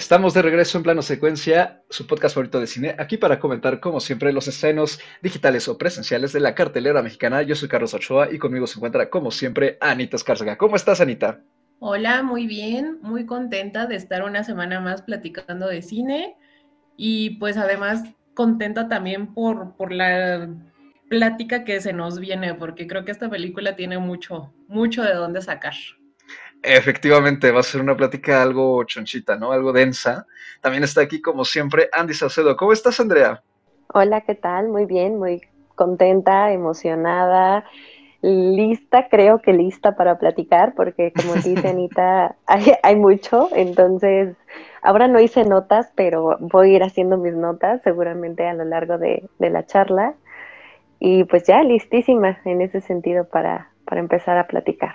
Estamos de regreso en plano secuencia, su podcast favorito de cine, aquí para comentar, como siempre, los estrenos digitales o presenciales de la cartelera mexicana. Yo soy Carlos Ochoa y conmigo se encuentra, como siempre, Anita Escárcega. ¿Cómo estás, Anita? Hola, muy bien, muy contenta de estar una semana más platicando de cine y pues además contenta también por, por la plática que se nos viene, porque creo que esta película tiene mucho, mucho de dónde sacar. Efectivamente, va a ser una plática algo chonchita, ¿no? Algo densa. También está aquí, como siempre, Andy Saucedo. ¿Cómo estás, Andrea? Hola, ¿qué tal? Muy bien, muy contenta, emocionada, lista, creo que lista para platicar, porque como dice Anita, hay, mucho, entonces ahora no hice notas, pero voy a ir haciendo mis notas seguramente a lo largo de, de la charla. Y pues ya listísima en ese sentido para, para empezar a platicar.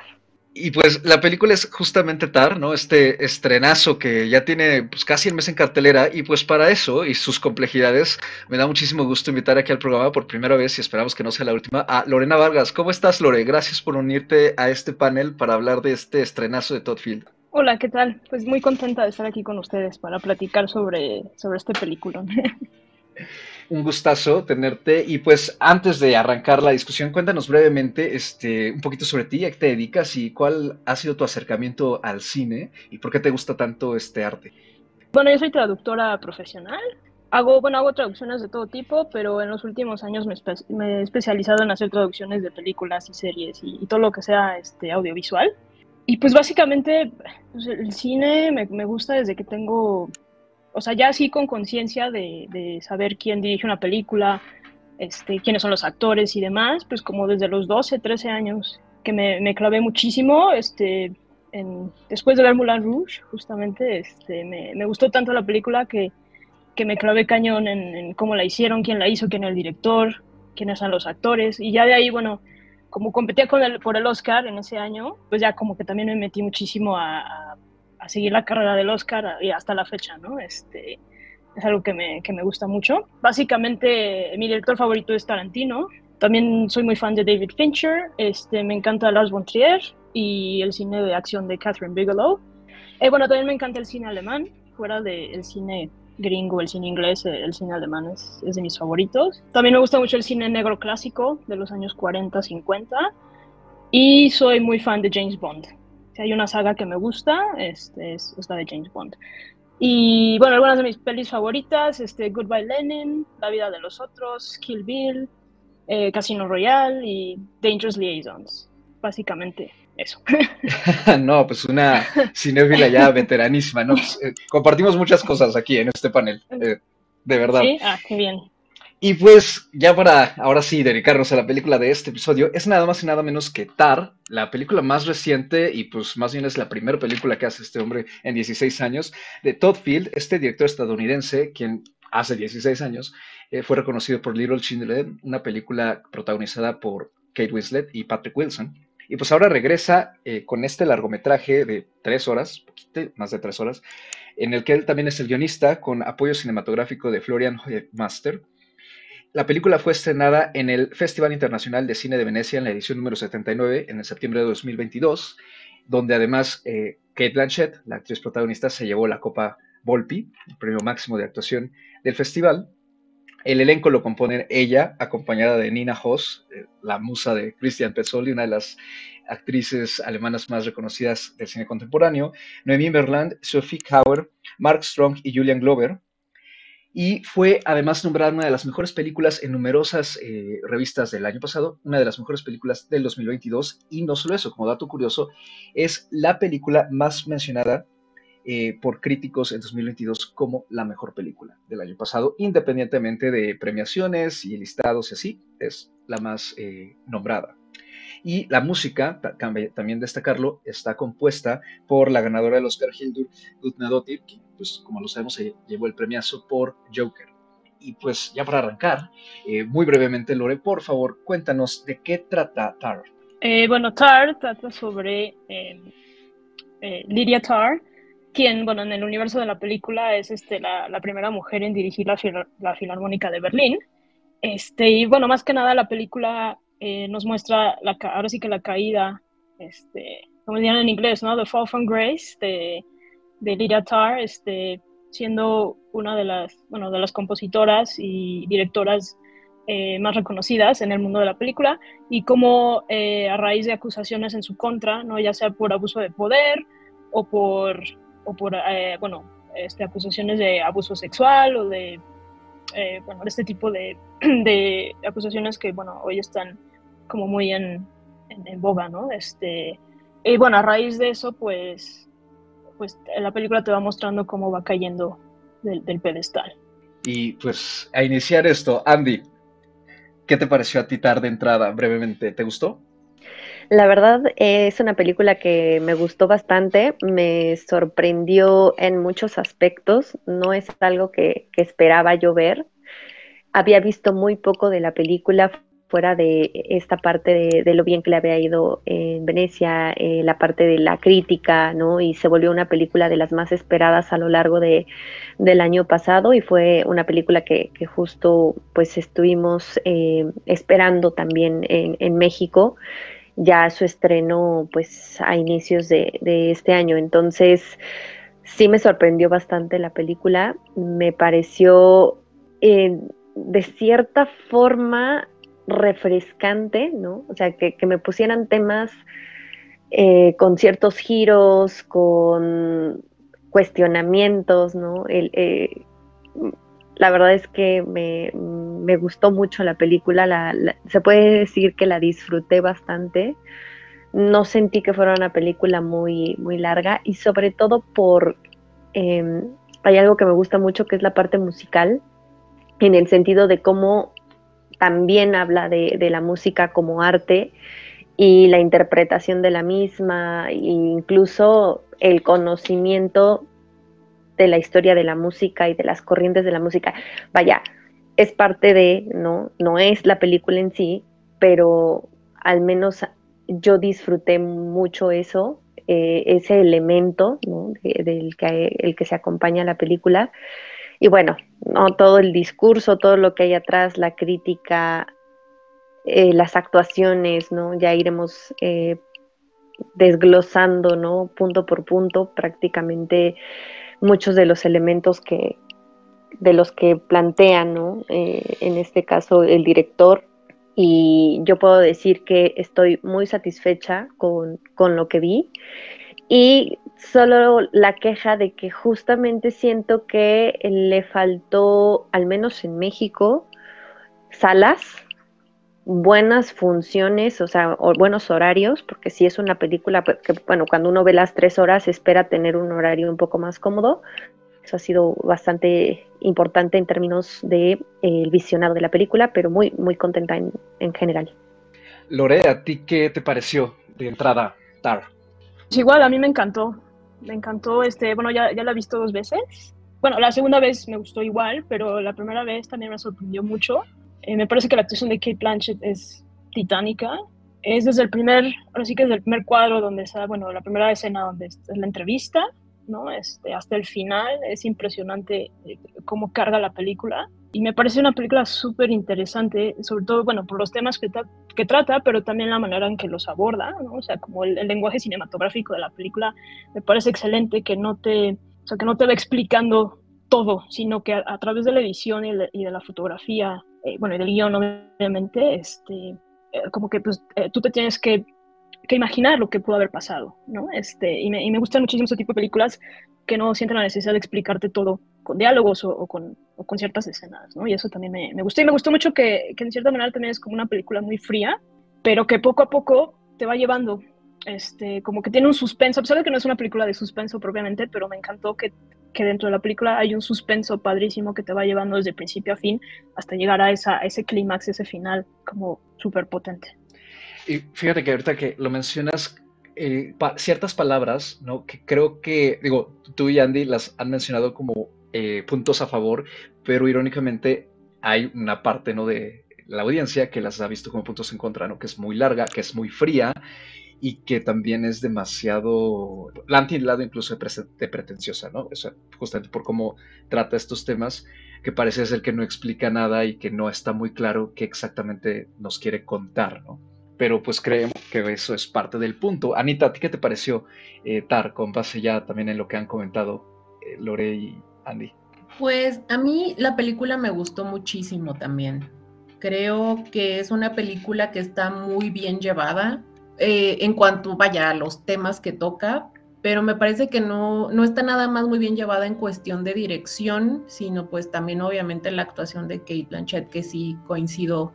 Y pues la película es justamente Tar, ¿no? Este estrenazo que ya tiene pues, casi el mes en cartelera y pues para eso y sus complejidades me da muchísimo gusto invitar aquí al programa por primera vez y esperamos que no sea la última a Lorena Vargas. ¿Cómo estás, Lore? Gracias por unirte a este panel para hablar de este estrenazo de Todd Field. Hola, ¿qué tal? Pues muy contenta de estar aquí con ustedes para platicar sobre, sobre este película. un gustazo tenerte. Y pues antes de arrancar la discusión, cuéntanos brevemente este, un poquito sobre ti, a qué te dedicas y cuál ha sido tu acercamiento al cine y por qué te gusta tanto este arte. Bueno, yo soy traductora profesional. Hago, bueno, hago traducciones de todo tipo, pero en los últimos años me, he especializado en hacer traducciones de películas y series y, todo lo que sea este, audiovisual. Y pues básicamente pues, el cine me, me gusta desde que tengo o sea, ya así con conciencia de, saber quién dirige una película, este, quiénes son los actores y demás, pues como desde los 12, 13 años que me, clavé muchísimo, este, después de ver Moulin Rouge, justamente, este, me, gustó tanto la película que, me clavé cañón en, cómo la hicieron, quién la hizo, quién es el director, quiénes son los actores, y ya de ahí, bueno, como competía con el, por el Oscar en ese año, pues ya como que también me metí muchísimo a a seguir la carrera del Oscar y hasta la fecha, ¿no? Este, es algo que me, que me gusta mucho. Básicamente, mi director favorito es Tarantino. También soy muy fan de David Fincher. Este, me encanta Lars von Trier y el cine de acción de Catherine Bigelow. Eh, bueno, también me encanta el cine alemán. Fuera del cine gringo, el cine inglés, el cine alemán es, es, de mis favoritos. También me gusta mucho el cine negro clásico de los años 40, 50. Y soy muy fan de James Bond. Si hay una saga que me gusta, este, es, la de James Bond. Y bueno, algunas de mis pelis favoritas, este, Goodbye Lenin, La vida de los otros, Kill Bill, eh, Casino Royale y Dangerous Liaisons. Básicamente eso. no, pues una cinéfila ya veteranísima, ¿no? Pues, eh, compartimos muchas cosas aquí en este panel, eh, de verdad. Sí, ah, qué bien. Y pues ya para ahora sí dedicarnos a la película de este episodio, es nada más y nada menos que Tar, la película más reciente y pues más bien es la primera película que hace este hombre en 16 años, de Todd Field, este director estadounidense, quien hace 16 años eh, fue reconocido por Little Children, una película protagonizada por Kate Winslet y Patrick Wilson. Y pues ahora regresa eh, con este largometraje de tres horas, más de tres horas, en el que él también es el guionista, con apoyo cinematográfico de Florian Master la película fue estrenada en el Festival Internacional de Cine de Venecia en la edición número 79 en el septiembre de 2022, donde además eh, Kate Blanchett, la actriz protagonista, se llevó la Copa Volpi, el premio máximo de actuación del festival. El elenco lo componen ella, acompañada de Nina Hoss, eh, la musa de Christian Petzold, una de las actrices alemanas más reconocidas del cine contemporáneo, Noemí Merland, Sophie Kauer, Mark Strong y Julian Glover, y fue además nombrada una de las mejores películas en numerosas eh, revistas del año pasado, una de las mejores películas del 2022 y no solo eso, como dato curioso, es la película más mencionada eh, por críticos en 2022 como la mejor película del año pasado, independientemente de premiaciones y listados y así, es la más eh, nombrada. Y la música, también destacarlo, está compuesta por la ganadora del Oscar Hildur Gudnadottir, que pues como lo sabemos se llevó el premiazo por Joker. Y pues ya para arrancar, eh, muy brevemente Lore, por favor, cuéntanos de qué trata Tar. Eh, bueno, Tar trata sobre em, eh, Lydia Tar, quien, bueno, en el universo de la película es este, la, primera mujer en dirigir la, la, Filarmónica de Berlín. Este, y bueno, más que nada la película eh, nos muestra ahora sí que la caída, este, como dirían en inglés, ¿no? The Fall from Grace de, de Lydia Tarr, este, siendo una de las, bueno, de las compositoras y directoras eh, más reconocidas en el mundo de la película y cómo eh, a raíz de acusaciones en su contra, ¿no? ya sea por abuso de poder o por, o por eh, bueno, este, acusaciones de abuso sexual o de, bueno, este tipo de, de, acusaciones que, bueno, hoy están como muy en, en, boga, ¿no? Este, y bueno, a raíz de eso, pues, pues la película te va mostrando cómo va cayendo del, del pedestal. Y pues a iniciar esto, Andy, ¿qué te pareció a ti tarde entrada brevemente? ¿Te gustó? La verdad es una película que me gustó bastante, me sorprendió en muchos aspectos, no es algo que, que esperaba yo ver. Había visto muy poco de la película, fuera de esta parte de, lo bien que le había ido en Venecia, eh, la parte de la crítica, ¿no? Y se volvió una película de las más esperadas a lo largo de, del año pasado y fue una película que, justo pues estuvimos eh, esperando también en, México ya su estreno pues a inicios de, este año. Entonces sí me sorprendió bastante la película, me pareció eh, de cierta forma refrescante, ¿no? O sea, que, me pusieran temas eh, con ciertos giros, con cuestionamientos, ¿no? Eh, la verdad es que me, gustó mucho la película, se puede decir que la disfruté bastante. No sentí que fuera una película muy, muy larga y sobre todo por... Em, hay algo que me gusta mucho que es la parte musical, en el sentido de cómo también habla de, la música como arte y la interpretación de la misma, e incluso el conocimiento de la historia de la música y de las corrientes de la música. Vaya, es parte de, ¿no? No es la película en sí, pero al menos yo disfruté mucho eso, eh, ese elemento del que, el que se acompaña a la película. Y bueno, ¿no? todo el discurso, todo lo que hay atrás, la crítica, eh, las actuaciones, ¿no? Ya iremos eh, desglosando, ¿no? Punto por punto, prácticamente muchos de los elementos que de los que plantean, ¿no? Eh, en este caso el director. Y yo puedo decir que estoy muy satisfecha con, con lo que vi. Y solo la queja de que justamente siento que le faltó, al menos en México, salas, buenas funciones, o sea, buenos horarios, porque si es una película pues, que, bueno, cuando uno ve las tres horas espera tener un horario un poco más cómodo. Eso ha sido bastante importante en términos de eh, visionado de la película, pero muy, muy contenta en, en general. Lore, ¿a ti qué te pareció de entrada, Tar? igual, a mí me encantó. Me encantó, este, bueno, ya, ya la he visto dos veces. Bueno, la segunda vez me gustó igual, pero la primera vez también me sorprendió mucho. Eh, me parece que la actuación de Kate Blanchett es titánica. Es desde el primer, ahora sí que desde el primer cuadro donde está, bueno, la primera escena donde es la entrevista, ¿no? Este, hasta el final es impresionante eh, cómo carga la película y me parece una película súper interesante, sobre todo, bueno, por los temas que, que, trata, pero también la manera en que los aborda, ¿no? O sea, como el, lenguaje cinematográfico de la película me parece excelente que no te, o que no te va explicando todo, sino que a, través de la edición y, de la fotografía, eh, bueno, y del guion, obviamente, este, eh, como que pues, eh, tú te tienes que, que, imaginar lo que pudo haber pasado, ¿no? Este, y, me, y me gustan muchísimo ese tipo de películas que no sienten la necesidad de explicarte todo con diálogos o, con, o, con, ciertas escenas, ¿no? Y eso también me, me, gustó. Y me gustó mucho que, que, en cierta manera también es como una película muy fría, pero que poco a poco te va llevando, este, como que tiene un suspenso, a pesar de que no es una película de suspenso propiamente, pero me encantó que, que dentro de la película hay un suspenso padrísimo que te va llevando desde principio a fin hasta llegar a, esa, ese clímax, ese final como súper potente. Y fíjate que ahorita que lo mencionas, ciertas palabras, ¿no? Que creo que, digo, tú y Andy las han mencionado como eh, puntos a favor, pero irónicamente hay una parte, ¿no? De la audiencia que las ha visto como puntos en contra, ¿no? Que es muy larga, que es muy fría y que también es demasiado, la han incluso de, pretenciosa, ¿no? O sea, justamente por cómo trata estos temas, que parece ser que no explica nada y que no está muy claro qué exactamente nos quiere contar, ¿no? pero pues creemos que eso es parte del punto. Anita, ¿a ti qué te pareció eh, TAR con base ya también en lo que han comentado eh, Lore y, Andy. Pues a mí la película me gustó muchísimo también. Creo que es una película que está muy bien llevada eh, en cuanto, vaya, a los temas que toca, pero me parece que no, no está nada más muy bien llevada en cuestión de dirección, sino pues también obviamente la actuación de Kate Blanchett, que sí coincido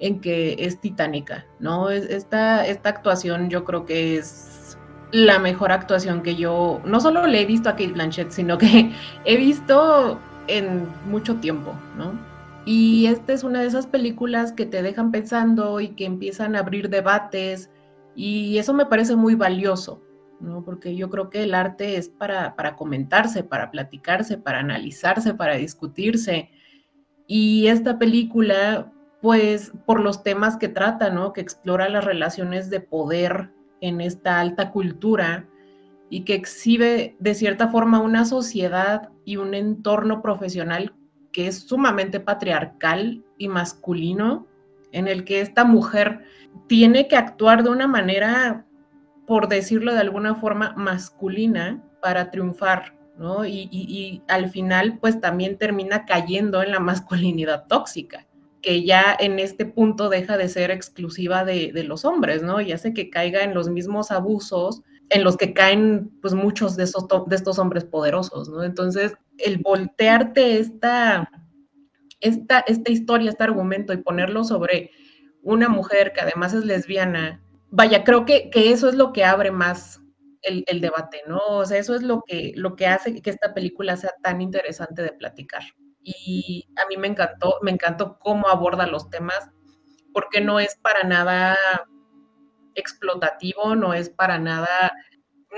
en que es titánica, ¿no? Esta, esta actuación yo creo que es la mejor actuación que yo, no solo le he visto a Kate Blanchett, sino que he visto en mucho tiempo, ¿no? Y esta es una de esas películas que te dejan pensando y que empiezan a abrir debates y eso me parece muy valioso, ¿no? Porque yo creo que el arte es para, para comentarse, para platicarse, para analizarse, para discutirse. Y esta película, pues por los temas que trata, ¿no? Que explora las relaciones de poder en esta alta cultura y que exhibe de cierta forma una sociedad y un entorno profesional que es sumamente patriarcal y masculino, en el que esta mujer tiene que actuar de una manera, por decirlo de alguna forma, masculina para triunfar, ¿no? Y, al final, pues también termina cayendo en la masculinidad tóxica, que ya en este punto deja de ser exclusiva de, los hombres, ¿no? Y hace que caiga en los mismos abusos en los que caen pues muchos de, esos, de estos hombres poderosos, ¿no? Entonces, el voltearte esta, esta, esta historia, este argumento y ponerlo sobre una mujer que además es lesbiana, vaya, creo que, que eso es lo que abre más el, debate, ¿no? O sea, eso es lo que, lo que hace que esta película sea tan interesante de platicar. Y a mí me encantó, me encantó cómo aborda los temas, porque no es para nada explotativo, no es para nada,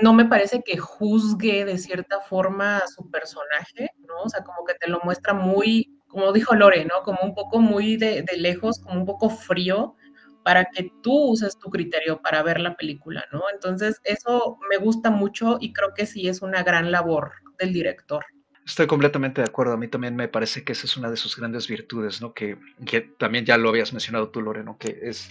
no me parece que juzgue de cierta forma a su personaje, ¿no? O sea, como que te lo muestra muy como dijo Lore, ¿no? Como un poco muy de, lejos, como un poco frío, para que tú uses tu criterio para ver la película, ¿no? Entonces, eso me gusta mucho y creo que sí es una gran labor del director. Estoy completamente de acuerdo. A mí también me parece que esa es una de sus grandes virtudes, ¿no? Que, que también ya lo habías mencionado tú, Lore, ¿no? Que es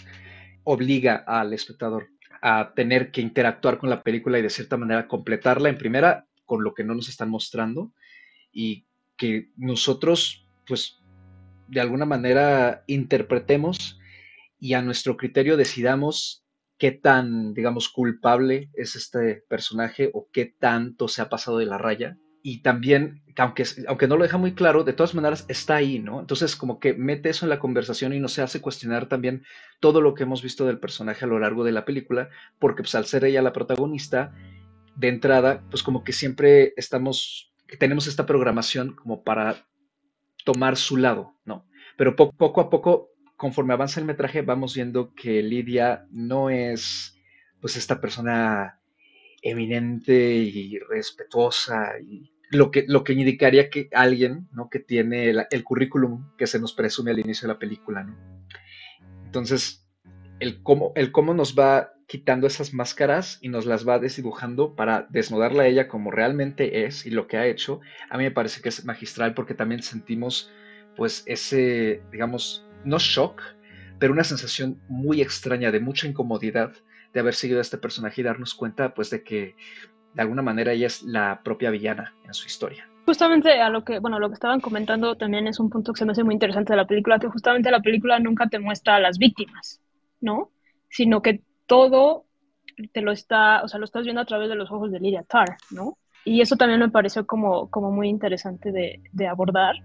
obliga al espectador a tener que interactuar con la película y de cierta manera completarla en primera con lo que no nos están mostrando y que nosotros pues de alguna manera interpretemos y a nuestro criterio decidamos qué tan, digamos, culpable es este personaje o qué tanto se ha pasado de la raya. Y también, aunque, aunque no lo deja muy claro, de todas maneras está ahí, ¿no? Entonces, como que mete eso en la conversación y nos hace cuestionar también todo lo que hemos visto del personaje a lo largo de la película, porque pues al ser ella la protagonista, de entrada, pues como que siempre estamos, tenemos esta programación como para tomar su lado, ¿no? Pero poco a poco, conforme avanza el metraje, vamos viendo que Lidia no es, pues, esta persona eminente y respetuosa y lo que, lo que indicaría que alguien, ¿no? Que tiene el, currículum que se nos presume al inicio de la película, ¿no? Entonces, el cómo, el cómo nos va quitando esas máscaras y nos las va desdibujando para desnudarla a ella como realmente es y lo que ha hecho, a mí me parece que es magistral porque también sentimos pues ese, digamos, no shock, pero una sensación muy extraña de mucha incomodidad de haber seguido a este personaje y darnos cuenta pues de que de alguna manera ella es la propia villana en su historia. Justamente a lo que, bueno, lo que estaban comentando también es un punto que se me hace muy interesante de la película, que justamente la película nunca te muestra a las víctimas, ¿no? Sino que todo te lo está, o sea, lo estás viendo a través de los ojos de Lydia Tarr, ¿no? Y eso también me pareció como, como muy interesante de, de abordar,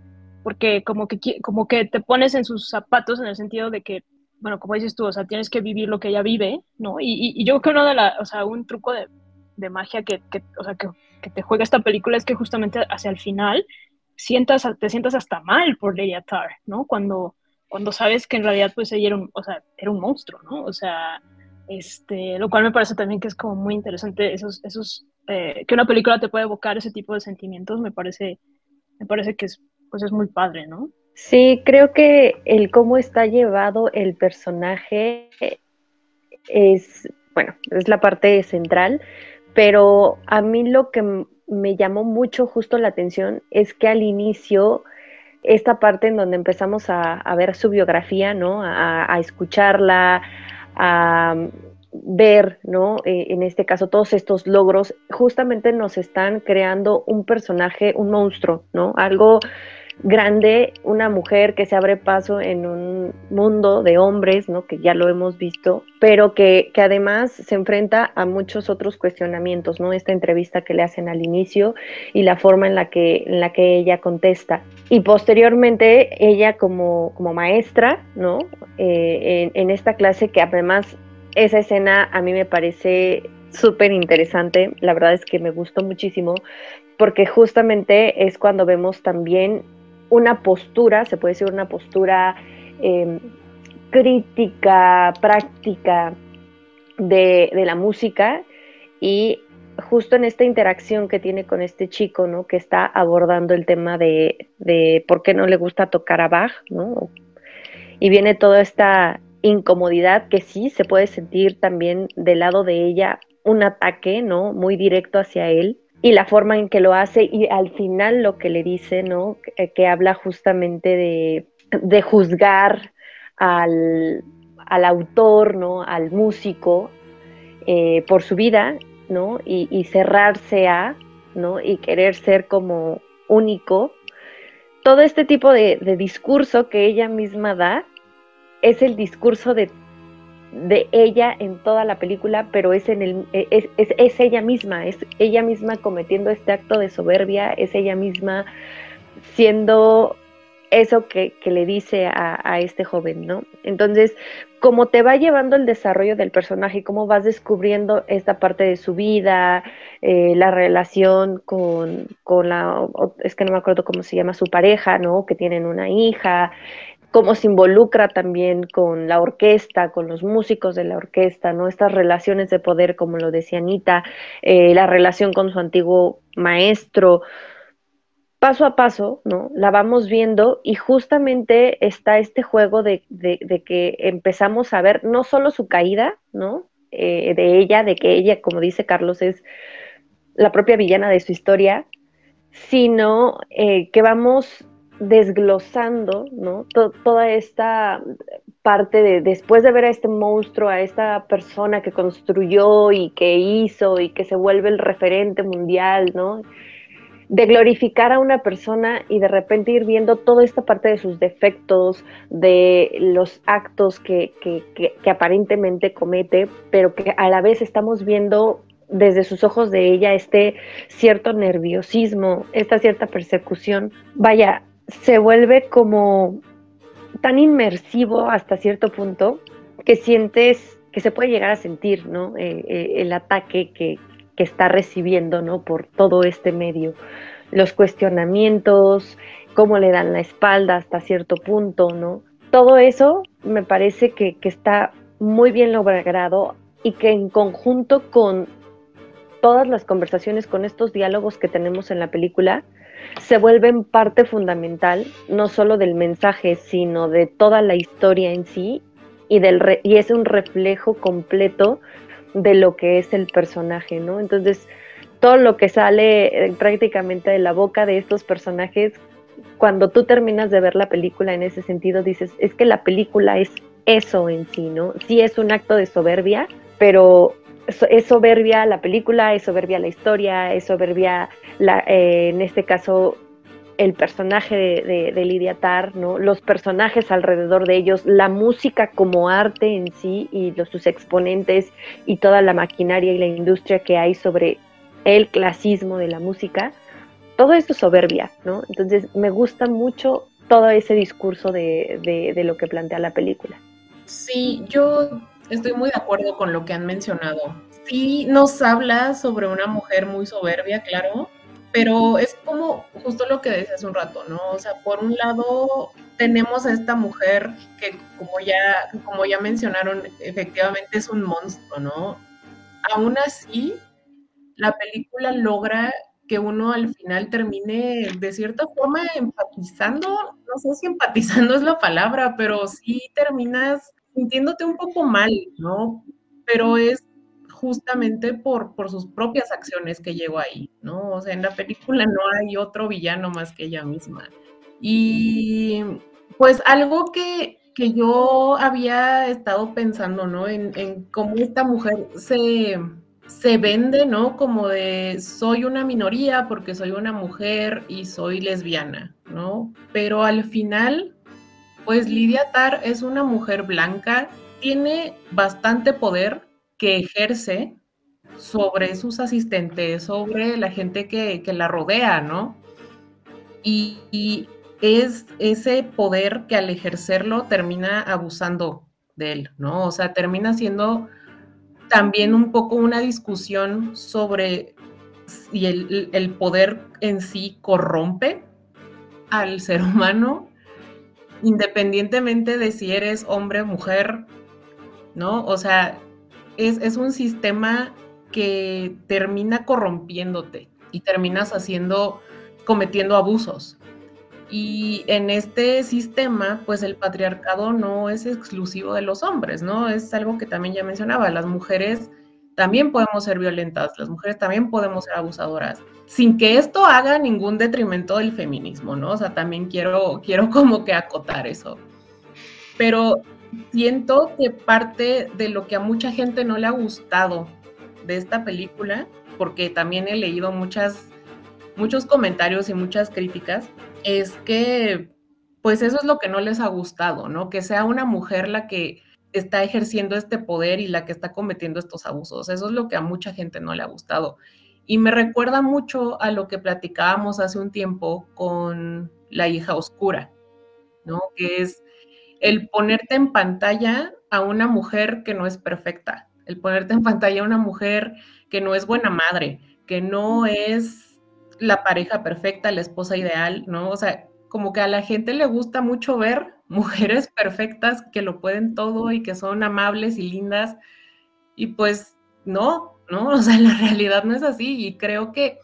porque como que, como que te pones en sus zapatos en el sentido de que, bueno, como dices tú, o sea, tienes que vivir lo que ella vive, ¿no? Y, y, yo creo que uno de la, o sea, un truco de, de magia que, que, o sea, que, que, te juega esta película es que justamente hacia el final sientas, te sientas hasta mal por Lydia Tarr, ¿no? Cuando, cuando sabes que en realidad pues ella era un, o sea, era un monstruo, ¿no? O sea, este, lo cual me parece también que es como muy interesante, esos, esos, eh, que una película te puede evocar ese tipo de sentimientos, me parece, me parece que es, pues es muy padre, ¿no? Sí, creo que el cómo está llevado el personaje es, bueno, es la parte central, pero a mí lo que me llamó mucho justo la atención es que al inicio esta parte en donde empezamos a, ver su biografía, ¿no? A, a escucharla, a, ver, ¿no? Eh, en este caso, todos estos logros, justamente nos están creando un personaje, un monstruo, ¿no? Algo grande, una mujer que se abre paso en un mundo de hombres, ¿no? Que ya lo hemos visto, pero que, que, además se enfrenta a muchos otros cuestionamientos, ¿no? Esta entrevista que le hacen al inicio y la forma en la que, en la que ella contesta. Y posteriormente ella como, como maestra, ¿no? Eh, en, en esta clase que además esa escena a mí me parece súper interesante, la verdad es que me gustó muchísimo, porque justamente es cuando vemos también una postura, se puede decir una postura em, crítica, práctica de, la música y justo en esta interacción que tiene con este chico, ¿no? Que está abordando el tema de, por qué no le gusta tocar a Bach, ¿no? Y viene toda esta incomodidad que sí se puede sentir también del lado de ella un ataque, ¿no? Muy directo hacia él y la forma en que lo hace y al final lo que le dice, ¿no? Que, habla justamente de, juzgar al, autor, ¿no? Al músico eh, por su vida, ¿no? Y, cerrarse a, ¿no? Y querer ser como único. Todo este tipo de discurso que ella misma da es el discurso de de ella en toda la película, pero es, en el, es, es, ella misma, es ella misma cometiendo este acto de soberbia, es ella misma siendo eso que, le dice a, este joven, ¿no? Entonces, como te va llevando el desarrollo del personaje, cómo vas descubriendo esta parte de su vida, eh, la relación con, con, la, es que no me acuerdo cómo se llama, su pareja, ¿no? Que tienen una hija, cómo se involucra también con la orquesta, con los músicos de la orquesta, ¿no? Estas relaciones de poder, como lo decía Anita, eh, la relación con su antiguo maestro, paso a paso, ¿no? La vamos viendo y justamente está este juego de, que empezamos a ver no solo su caída, ¿no? Eh, de ella, de que ella, como dice Carlos, es la propia villana de su historia, sino eh, que vamos desglosando, ¿no? toda esta parte de después de ver a este monstruo, a esta persona que construyó y que hizo y que se vuelve el referente mundial, ¿no? De glorificar a una persona y de repente ir viendo toda esta parte de sus defectos, de los actos que, que, que aparentemente comete, pero que a la vez estamos viendo desde sus ojos de ella este cierto nerviosismo, esta cierta persecución. Vaya, se vuelve como tan inmersivo hasta cierto punto que sientes que se puede llegar a sentir, ¿no? Eh, eh, el ataque que, que, está recibiendo, ¿no? Por todo este medio. Los cuestionamientos, cómo le dan la espalda hasta cierto punto, ¿no? Todo eso me parece que, que está muy bien logrado y que en conjunto con todas las conversaciones, con estos diálogos que tenemos en la película, se vuelven parte fundamental no solo del mensaje, sino de toda la historia en sí y, del y es un reflejo completo de lo que es el personaje, ¿no? Entonces, todo lo que sale eh, prácticamente de la boca de estos personajes, cuando tú terminas de ver la película en ese sentido, dices, es que la película es eso en sí, ¿no? Sí es un acto de soberbia, pero es soberbia la película, es soberbia la historia, es soberbia, la, eh, en este caso, el personaje de, Lidia Tar, ¿no? los personajes alrededor de ellos, la música como arte en sí y los, sus exponentes y toda la maquinaria y la industria que hay sobre el clasismo de la música, todo esto es soberbia, ¿no? Entonces me gusta mucho todo ese discurso de, de lo que plantea la película. Sí, yo estoy muy de acuerdo con lo que han mencionado. Sí nos habla sobre una mujer muy soberbia, claro, pero es como justo lo que decía un rato, ¿no? O sea, por un lado tenemos a esta mujer que como ya, como ya mencionaron, efectivamente es un monstruo, ¿no? Aún así, la película logra que uno al final termine de cierta forma empatizando, no sé si empatizando es la palabra, pero sí terminas sintiéndote un poco mal, ¿no? Pero es justamente por, por sus propias acciones que llegó ahí, ¿no? O sea, en la película no hay otro villano más que ella misma. Y pues algo que que yo había estado pensando, ¿no? En, en cómo esta mujer se, se vende, ¿no? Como de soy una minoría porque soy una mujer y soy lesbiana, ¿no? Pero al final, pues Lidia Tar es una mujer blanca, tiene bastante poder que ejerce sobre sus asistentes, sobre la gente que, la rodea, ¿no? Y, y, es ese poder que al ejercerlo termina abusando de él, ¿no? O sea, termina siendo también un poco una discusión sobre si el, poder en sí corrompe al ser humano, independientemente de si eres hombre o mujer, ¿no? O sea, es, es, un sistema que termina corrompiéndote y terminas haciendo, cometiendo abusos. Y en este sistema, pues el patriarcado no es exclusivo de los hombres, ¿no? Es algo que también ya mencionaba, las mujeres también podemos ser violentas, las mujeres también podemos ser abusadoras, sin que esto haga ningún detrimento del feminismo, ¿no? O sea, también quiero, quiero como que acotar eso. Pero siento que parte de lo que a mucha gente no le ha gustado de esta película, porque también he leído muchas, muchos comentarios y muchas críticas, es que pues eso es lo que no les ha gustado, ¿no? Que sea una mujer la que está ejerciendo este poder y la que está cometiendo estos abusos. Eso es lo que a mucha gente no le ha gustado. Y me recuerda mucho a lo que platicábamos hace un tiempo con la hija oscura, ¿no? Que es el ponerte en pantalla a una mujer que no es perfecta, el ponerte en pantalla a una mujer que no es buena madre, que no es la pareja perfecta, la esposa ideal, ¿no? O sea, como que a la gente le gusta mucho ver mujeres perfectas que lo pueden todo y que son amables y lindas. Y pues no, ¿no? O sea, la realidad no es así. Y creo que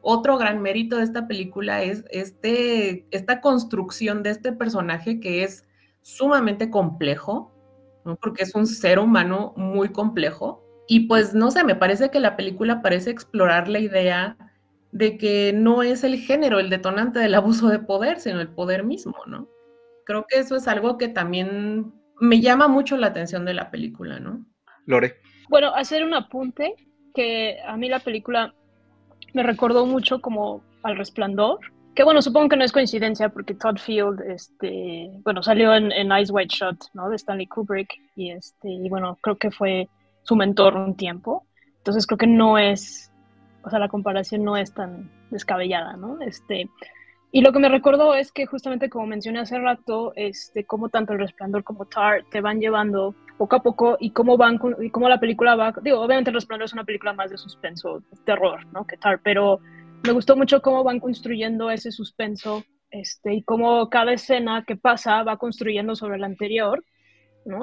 otro gran mérito de esta película es este, esta construcción de este personaje que es sumamente complejo, ¿no? Porque es un ser humano muy complejo. Y pues no sé, me parece que la película parece explorar la idea de que no es el género el detonante del abuso de poder, sino el poder mismo, ¿no? Creo que eso es algo que también me llama mucho la atención de la película, ¿no? Lore. Bueno, hacer un apunte que a mí la película me recordó mucho como al resplandor, que bueno, supongo que no es coincidencia porque Todd Field, este, bueno, salió en, en Eyes White Shot, ¿no? De Stanley Kubrick y este, y bueno, creo que fue su mentor un tiempo. Entonces creo que no es o sea, la comparación no es tan descabellada, ¿no? Este, y lo que me recordó es que justamente como mencioné hace rato, este, cómo tanto El Resplandor como Tar te van llevando poco a poco y cómo van y cómo la película va, digo, obviamente El Resplandor es una película más de suspenso, terror, ¿no? Que Tar, pero me gustó mucho cómo van construyendo ese suspenso este, y cómo cada escena que pasa va construyendo sobre la anterior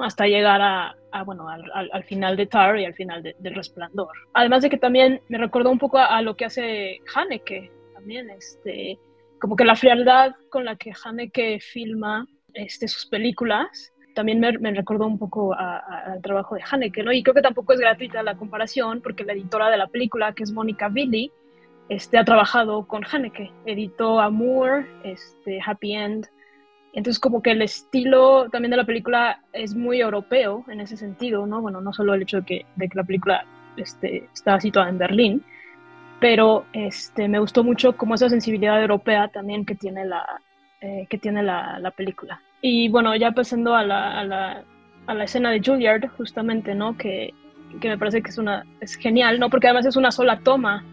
hasta llegar a, bueno, al, final de Tar y al final del Resplandor. Además de que también me recordó un poco a, lo que hace Haneke, también, este, como que la frialdad con la que Haneke filma este, sus películas, también me, recordó un poco al trabajo de Haneke, ¿no? Y creo que tampoco es gratuita la comparación, porque la editora de la película, que es Mónica Billy, este, ha trabajado con Haneke, editó Amour, este, Happy End, entonces como que el estilo también de la película es muy europeo en ese sentido, ¿no? Bueno, no solo el hecho de que, de que la película este, está situada en Berlín, pero este, me gustó mucho como esa sensibilidad europea también que tiene la, eh, que tiene la, la, película. Y bueno, ya pasando a la, a la, a la escena de Juilliard, justamente, ¿no? Que, que me parece que es, una, es genial, ¿no? Porque además es una sola toma,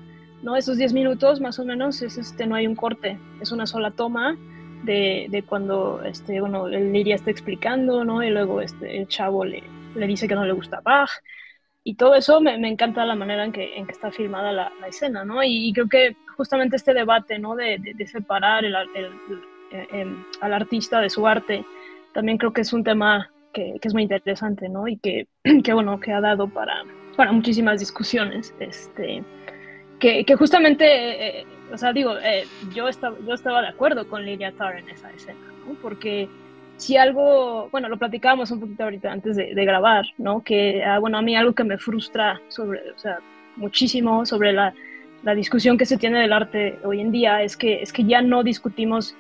¿no? Esos 10 minutos más o menos, es, este, no hay un corte, es una sola toma de, de, cuando este, bueno, el Liria está explicando, ¿no? Y luego este, el chavo le, le dice que no le gusta Bach. Y todo eso me, me encanta la manera en que, en que está filmada la, la escena, ¿no? Y, creo que justamente este debate, ¿no? De, de, separar el, el, al artista de su arte, también creo que es un tema que, que es muy interesante, ¿no? Y que, que, bueno, que ha dado para, para muchísimas discusiones, este, que, que justamente... Eh, o sea, digo, eh, yo, estaba, yo estaba de acuerdo con Lilia Tarr en esa escena, ¿no? Porque si algo, bueno, lo platicábamos un poquito ahorita antes de, grabar, ¿no? Que, ah, bueno, a mí algo que me frustra sobre, o sea, muchísimo sobre la, la, discusión que se tiene del arte hoy en día es que, es que ya no discutimos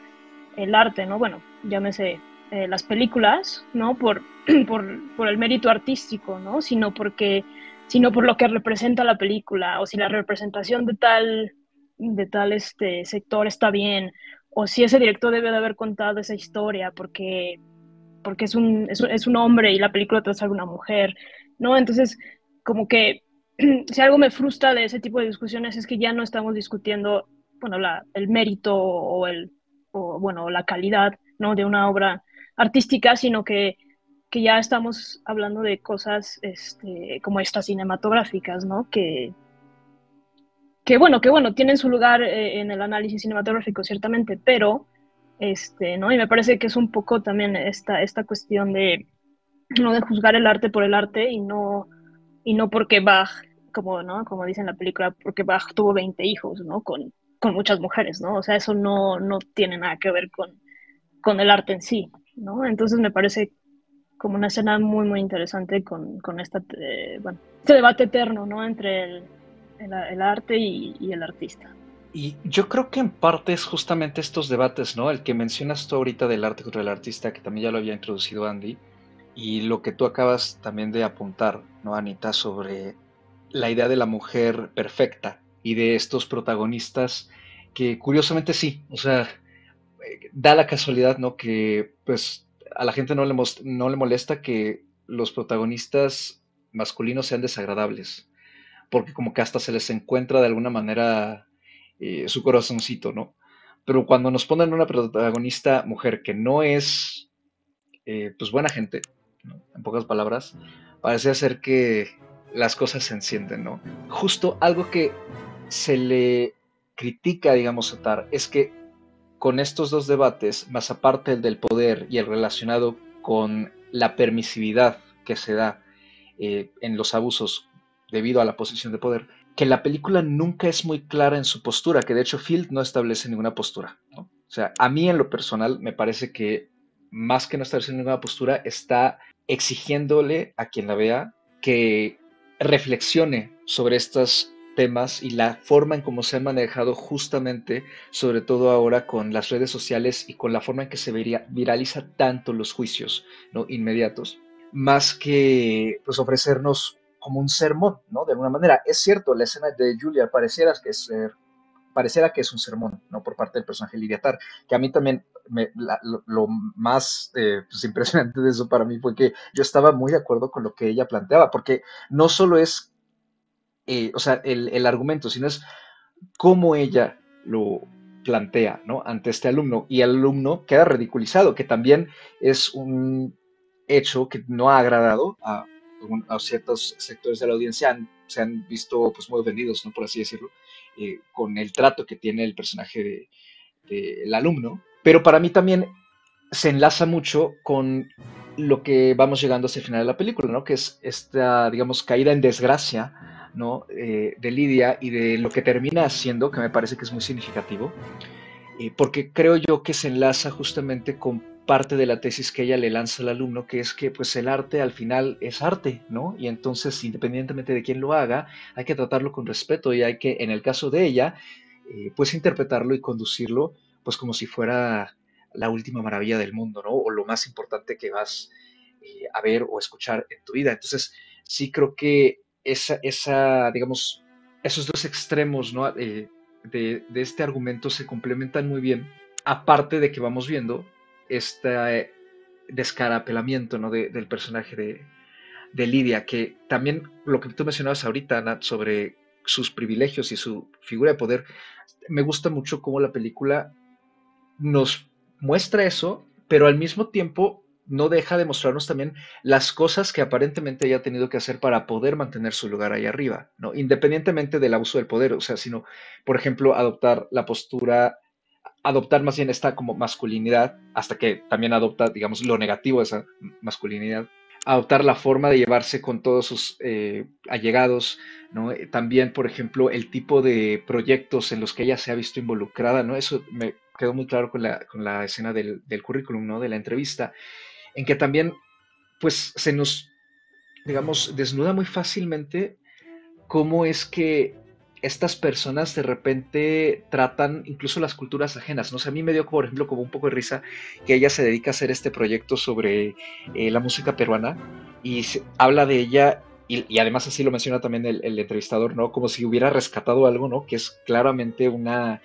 el arte, ¿no? Bueno, llámese eh, las películas, ¿no? Por, por, el mérito artístico, ¿no? Sino porque sino por lo que representa la película, o si la representación de tal, de tal este sector está bien, o si ese director debe de haber contado esa historia porque, porque es, un, es, un hombre y la película trata de una mujer, ¿no? Entonces, como que si algo me frustra de ese tipo de discusiones es que ya no estamos discutiendo, bueno, la, el mérito o, el, o, bueno, la calidad, ¿no? De una obra artística, sino que, que ya estamos hablando de cosas este, como estas cinematográficas, ¿no? Que, que bueno, que bueno, tienen su lugar eh, en el análisis cinematográfico, ciertamente, pero, este, ¿no? Y me parece que es un poco también esta, esta cuestión de, no de juzgar el arte por el arte y no, y no porque Bach, como, ¿no? Como dice en la película, porque Bach tuvo 20 hijos, ¿no? Con, con muchas mujeres, ¿no? O sea, eso no, no tiene nada que ver con, con el arte en sí, ¿no? Entonces me parece como una escena muy, muy interesante con, con esta, eh, este debate eterno, ¿no? Entre el, el, arte y, y, el artista. Y yo creo que en parte es justamente estos debates, ¿no? El que mencionas tú ahorita del arte contra el artista, que también ya lo había introducido Andy, y lo que tú acabas también de apuntar, ¿no, Anita? Sobre la idea de la mujer perfecta y de estos protagonistas que curiosamente sí, o sea, da la casualidad, ¿no? Que pues a la gente no le, no le molesta que los protagonistas masculinos sean desagradables, porque como que hasta se les encuentra de alguna manera eh, su corazoncito, ¿no? Pero cuando nos ponen una protagonista mujer que no es, eh, pues buena gente, en pocas palabras, parece ser que las cosas se encienden, ¿no? Justo algo que se le critica, digamos, a Tar, es que con estos dos debates, más aparte el del poder y el relacionado con la permisividad que se da eh, en los abusos debido a la posición de poder, que la película nunca es muy clara en su postura, que de hecho Field no establece ninguna postura. O sea, a mí en lo personal me parece que más que no establecer ninguna postura, está exigiéndole a quien la vea que reflexione sobre estos temas y la forma en cómo se han manejado justamente, sobre todo ahora con las redes sociales y con la forma en que se viraliza tanto los juicios ¿no? inmediatos, más que pues, ofrecernos como un sermón, ¿no? De alguna manera. Es cierto, la escena de Julia pareciera que es, pareciera que es un sermón, ¿no? Por parte del personaje Lidiatar, que a mí también lo, más eh, pues, impresionante de eso para mí fue que yo estaba muy de acuerdo con lo que ella planteaba, porque no solo es, eh, o sea, el, argumento, sino es cómo ella lo plantea, ¿no? Ante este alumno, y el alumno queda ridiculizado, que también es un hecho que no ha agradado a, ciertos sectores de la audiencia, se han visto pues muy ofendidos, ¿no? Por así decirlo, eh, con el trato que tiene el personaje del alumno, pero para mí también se enlaza mucho con lo que vamos llegando hacia el final de la película, ¿no? Que es esta, digamos, caída en desgracia, Eh, de Lidia y de lo que termina haciendo, que me parece que es muy significativo, eh, porque creo yo que se enlaza justamente con parte de la tesis que ella le lanza al alumno, que es que pues el arte al final es arte, ¿no? Y entonces, independientemente de quién lo haga, hay que tratarlo con respeto y hay que, en el caso de ella, eh, pues interpretarlo y conducirlo pues como si fuera la última maravilla del mundo, ¿no? O lo más importante que vas a ver o escuchar en tu vida. Entonces, sí creo que esa, esa digamos, esos dos extremos, ¿no? Eh, de, este argumento se complementan muy bien, aparte de que vamos viendo este descarapelamiento, ¿no? del personaje de, de Lidia, que también lo que tú mencionabas ahorita, Nat, sobre sus privilegios y su figura de poder, me gusta mucho cómo la película nos muestra eso, pero al mismo tiempo no deja de mostrarnos también las cosas que aparentemente ella ha tenido que hacer para poder mantener su lugar ahí arriba, ¿no? Independientemente del abuso del poder, o sea, sino, por ejemplo, adoptar la postura, adoptar más bien esta como masculinidad, hasta que también adopta, digamos, lo negativo de esa masculinidad, adoptar la forma de llevarse con todos sus eh, allegados, ¿no? También, por ejemplo, el tipo de proyectos en los que ella se ha visto involucrada, ¿no? Eso me quedó muy claro con la, con la escena del, del, currículum, ¿no? De la entrevista, en que también, pues, se nos, digamos, desnuda muy fácilmente cómo es que estas personas de repente tratan incluso las culturas ajenas. ¿no? sé a mí me dio, por ejemplo, como un poco de risa que ella se dedica a hacer este proyecto sobre eh, la música peruana y habla de ella y, además así lo menciona también el, entrevistador, ¿no? Como si hubiera rescatado algo, ¿no? Que es claramente una,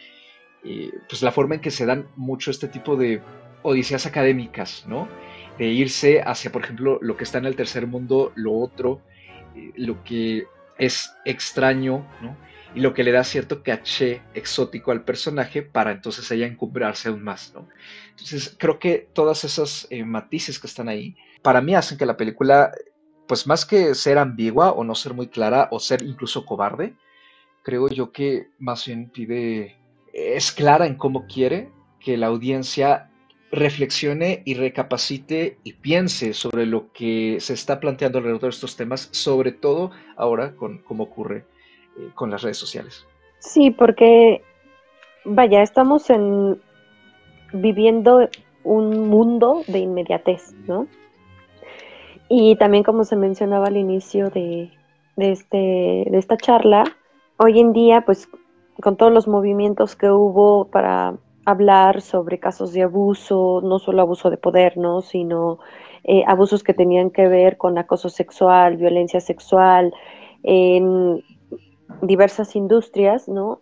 eh, pues la forma en que se dan mucho este tipo de odiseas académicas, ¿no? De irse hacia, por ejemplo, lo que está en el tercer mundo, lo otro, eh, lo que es extraño, ¿no? y lo que le da cierto caché exótico al personaje para entonces ella encumbrarse aún más, ¿no? Entonces creo que todas esas eh, matices que están ahí, para mí hacen que la película, pues más que ser ambigua o no ser muy clara o ser incluso cobarde, creo yo que más bien pide, es clara en cómo quiere que la audiencia reflexione y recapacite y piense sobre lo que se está planteando alrededor de estos temas, sobre todo ahora con cómo ocurre eh, con las redes sociales. Sí, porque, vaya, estamos en viviendo un mundo de inmediatez, ¿no? Y también como se mencionaba al inicio de, de, este, de esta charla, hoy en día, pues con todos los movimientos que hubo para hablar sobre casos de abuso, no solo abuso de poder, ¿no? sino eh, abusos que tenían que ver con acoso sexual, violencia sexual, en diversas industrias, ¿no?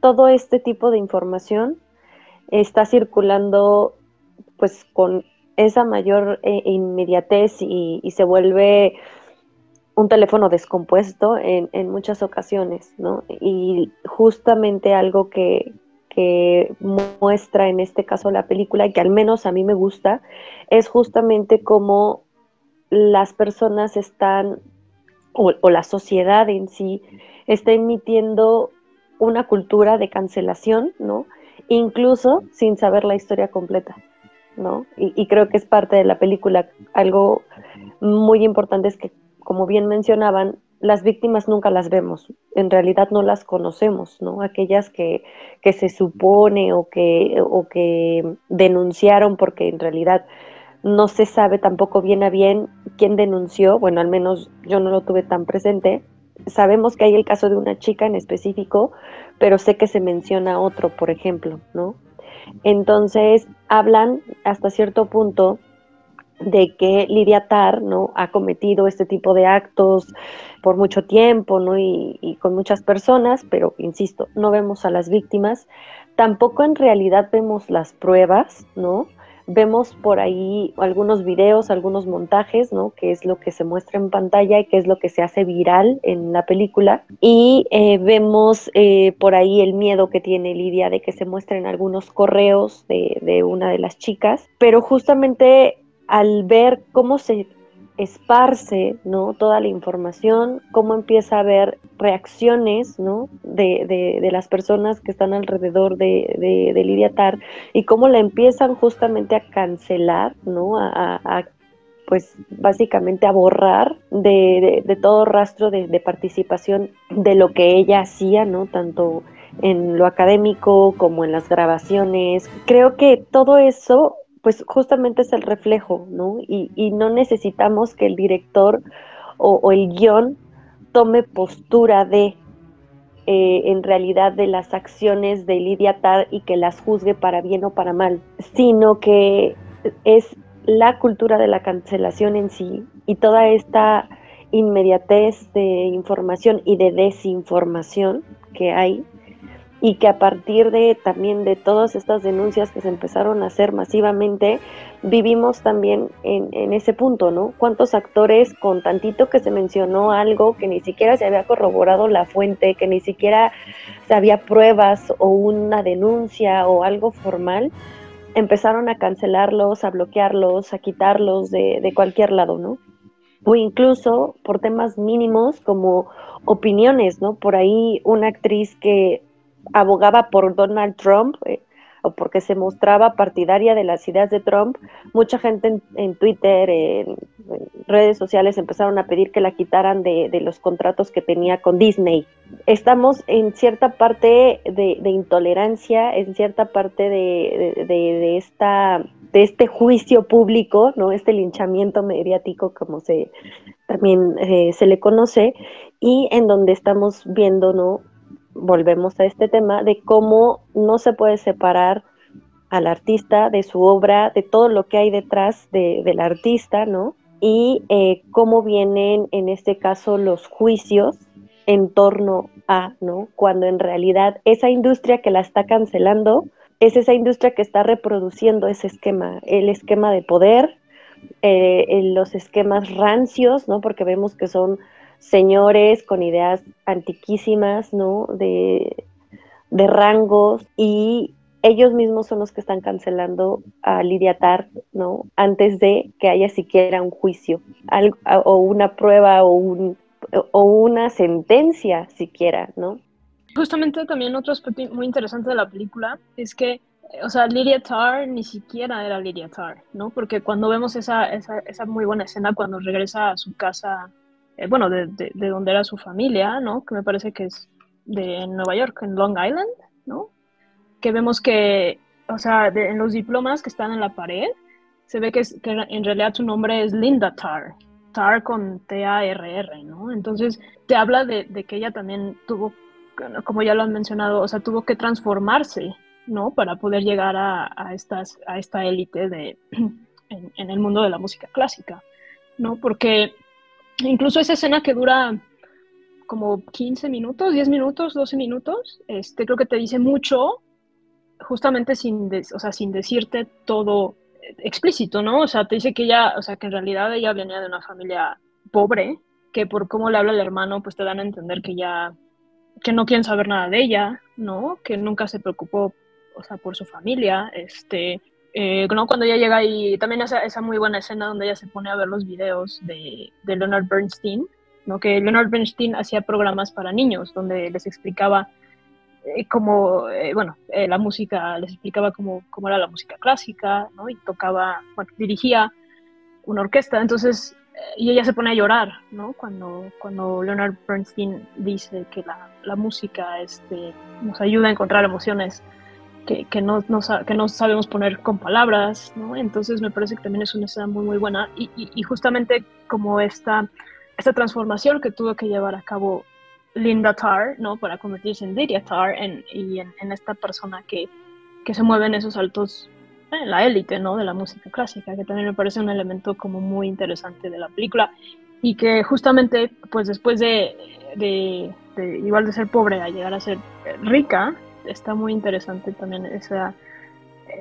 Todo este tipo de información está circulando pues con esa mayor eh, inmediatez y, se vuelve un teléfono descompuesto en, muchas ocasiones, ¿no? Y justamente algo que, que muestra en este caso la película y que al menos a mí me gusta es justamente cómo las personas están o, la sociedad en sí está emitiendo una cultura de cancelación, ¿no? Incluso sin saber la historia completa, ¿no? Y, creo que es parte de la película. Algo muy importante es que, como bien mencionaban, las víctimas nunca las vemos, en realidad no las conocemos, ¿no? Aquellas que, que se supone o que, o que denunciaron porque en realidad no se sabe tampoco bien a bien quién denunció, bueno, al menos yo no lo tuve tan presente. Sabemos que hay el caso de una chica en específico, pero sé que se menciona otro, por ejemplo, ¿no? Entonces, hablan hasta cierto punto de que Lidia Tar, ¿no? Ha cometido este tipo de actos por mucho tiempo, ¿no? Y, con muchas personas, pero insisto, no vemos a las víctimas. Tampoco en realidad vemos las pruebas, ¿no? vemos por ahí algunos videos, algunos montajes, ¿no? Que es lo que se muestra en pantalla y que es lo que se hace viral en la película. Y eh, vemos eh, por ahí el miedo que tiene Lidia de que se muestren algunos correos de, de una de las chicas. Pero justamente al ver cómo se esparce ¿no? toda la información, cómo empieza a haber reacciones ¿no? de, de, las personas que están alrededor de, de, Lidia Tar y cómo la empiezan justamente a cancelar, ¿no? a, pues básicamente a borrar de, de, todo rastro de, participación de lo que ella hacía, ¿no? Tanto en lo académico como en las grabaciones. Creo que todo eso pues justamente es el reflejo, ¿no? Y, no necesitamos que el director o, el guion tome postura de, eh, en realidad, de las acciones de Lidia Tar y que las juzgue para bien o para mal, sino que es la cultura de la cancelación en sí y toda esta inmediatez de información y de desinformación que hay y que a partir de también de todas estas denuncias que se empezaron a hacer masivamente, vivimos también en, ese punto, ¿no? ¿Cuántos actores con tantito que se mencionó algo que ni siquiera se había corroborado la fuente, que ni siquiera había pruebas o una denuncia o algo formal, empezaron a cancelarlos, a bloquearlos, a quitarlos de, de cualquier lado, ¿no? O incluso por temas mínimos como opiniones, ¿no? Por ahí una actriz que abogaba por Donald Trump eh, o porque se mostraba partidaria de las ideas de Trump, mucha gente en, Twitter, en, redes sociales empezaron a pedir que la quitaran de, los contratos que tenía con Disney. Estamos en cierta parte de, intolerancia, en cierta parte de, esta de este juicio público, ¿no? Este linchamiento mediático, como se también eh, se le conoce, y en donde estamos viendo, ¿no? Volvemos a este tema de cómo no se puede separar al artista de su obra, de todo lo que hay detrás del artista, ¿no? Y eh, cómo vienen en este caso los juicios en torno a, ¿no? Cuando en realidad esa industria que la está cancelando es esa industria que está reproduciendo ese esquema, el esquema de poder, eh, los esquemas rancios, ¿no? Porque vemos que son señores con ideas antiquísimas, ¿no? De, rangos y ellos mismos son los que están cancelando a Lidia Tart, ¿no? Antes de que haya siquiera un juicio o una prueba o, un, o una sentencia siquiera, ¿no? Justamente también otro aspecto muy interesante de la película es que, o sea, Lydia Tarr ni siquiera era Lydia Tarr, ¿no? Porque cuando vemos esa, esa, esa muy buena escena cuando regresa a su casa, eh, bueno, de, de, de, donde era su familia, ¿no? Que me parece que es de Nueva York, en Long Island, ¿no? Que vemos que, o sea, en los diplomas que están en la pared, se ve que, es, que en realidad su nombre es Linda Tarr, Tarr con T-A-R-R, ¿no? Entonces te habla de, que ella también tuvo como ya lo han mencionado, o sea, tuvo que transformarse, ¿no? Para poder llegar a, a estas, a esta élite de, en, en, el mundo de la música clásica, ¿no? Porque incluso esa escena que dura como 15 minutos, 10 minutos, 12 minutos, este, creo que te dice mucho, justamente sin, o sea, sin decirte todo explícito, ¿no? O sea, te dice que ella, o sea, que en realidad ella venía de una familia pobre, que por cómo le habla el hermano, pues te dan a entender que ya que no quieren saber nada de ella, ¿no? Que nunca se preocupó, o sea, por su familia, este, eh, ¿no? Cuando ella llega y también esa, esa muy buena escena donde ella se pone a ver los videos de, de Leonard Bernstein, ¿no? Que Leonard Bernstein hacía programas para niños donde les explicaba eh, cómo, eh, bueno, eh, la música, les explicaba cómo, cómo era la música clásica, ¿no? Y tocaba, dirigía una orquesta, entonces y ella se pone a llorar, ¿no? Cuando, cuando Leonard Bernstein dice que la, la música este, nos ayuda a encontrar emociones que, que, no, no, que no sabemos poner con palabras, ¿no? Entonces me parece que también es una escena muy, muy buena y, y, y justamente como esta, esta transformación que tuvo que llevar a cabo Linda Tarr, ¿no? Para convertirse en Lydia Tarr en, y en, en esta persona que, que se mueve en esos altos la élite, ¿no? De la música clásica, que también me parece un elemento como muy interesante de la película y que justamente, pues después de, de, de igual de ser pobre a llegar a ser rica, está muy interesante también esa,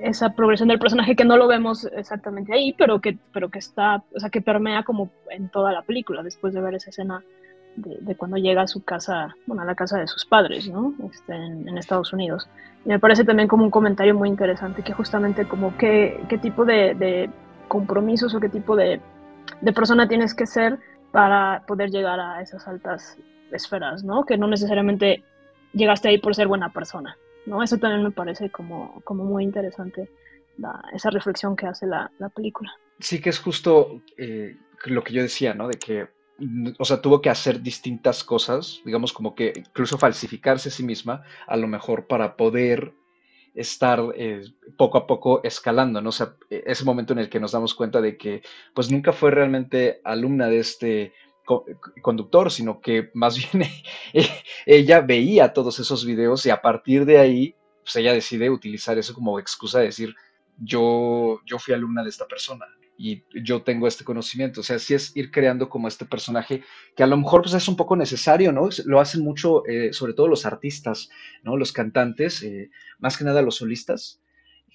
esa progresión del personaje que no lo vemos exactamente ahí, pero que, pero que está, o sea, que permea como en toda la película después de ver esa escena de, de, cuando llega a su casa, bueno, a la casa de sus padres, ¿no? Este, en, en, Estados Unidos. Y me parece también como un comentario muy interesante que justamente como qué, qué tipo de, de, compromisos o qué tipo de, de, persona tienes que ser para poder llegar a esas altas esferas, ¿no? Que no necesariamente llegaste ahí por ser buena persona, ¿no? Eso también me parece como, como muy interesante esa reflexión que hace la, la, película. Sí, que es justo eh, lo que yo decía, ¿no? De que o sea, tuvo que hacer distintas cosas, digamos como que incluso falsificarse a sí misma, a lo mejor para poder estar eh, poco a poco escalando, ¿no? O sea, e, ese momento en el que nos damos cuenta de que pues nunca fue realmente alumna de este co conductor, sino que más bien ella veía todos esos videos y a partir de ahí, pues ella decide utilizar eso como excusa de decir, yo, yo fui alumna de esta persona, y yo tengo este conocimiento. O sea, sí es ir creando como este personaje que a lo mejor pues es un poco necesario, ¿no? Lo hacen mucho, eh, sobre todo los artistas, ¿no? Los cantantes, eh, más que nada los solistas,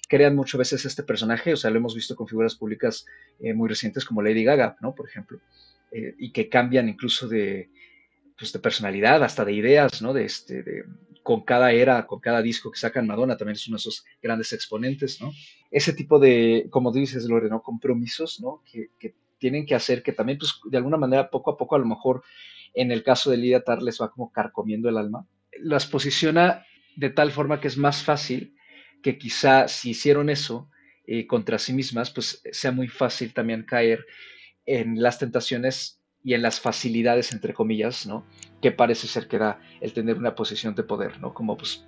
crean muchas veces este personaje, o sea, lo hemos visto con figuras públicas eh, muy recientes como Lady Gaga, ¿no? Por ejemplo, eh, y que cambian incluso de, pues, de personalidad, hasta de ideas, ¿no? De este, de, con cada era, con cada disco que sacan Madonna, también es uno de esos grandes exponentes, ¿no? Ese tipo de, como dices, Lore, ¿no? Compromisos, ¿no? Que, que, tienen que hacer que también, pues, de alguna manera, poco a poco, a lo mejor, en el caso de Lidia Tar, les va como carcomiendo el alma. Las posiciona de tal forma que es más fácil que quizá si hicieron eso eh, contra sí mismas, pues sea muy fácil también caer en las tentaciones y en las facilidades, entre comillas, ¿no? Que parece ser que da el tener una posición de poder, ¿no? Como pues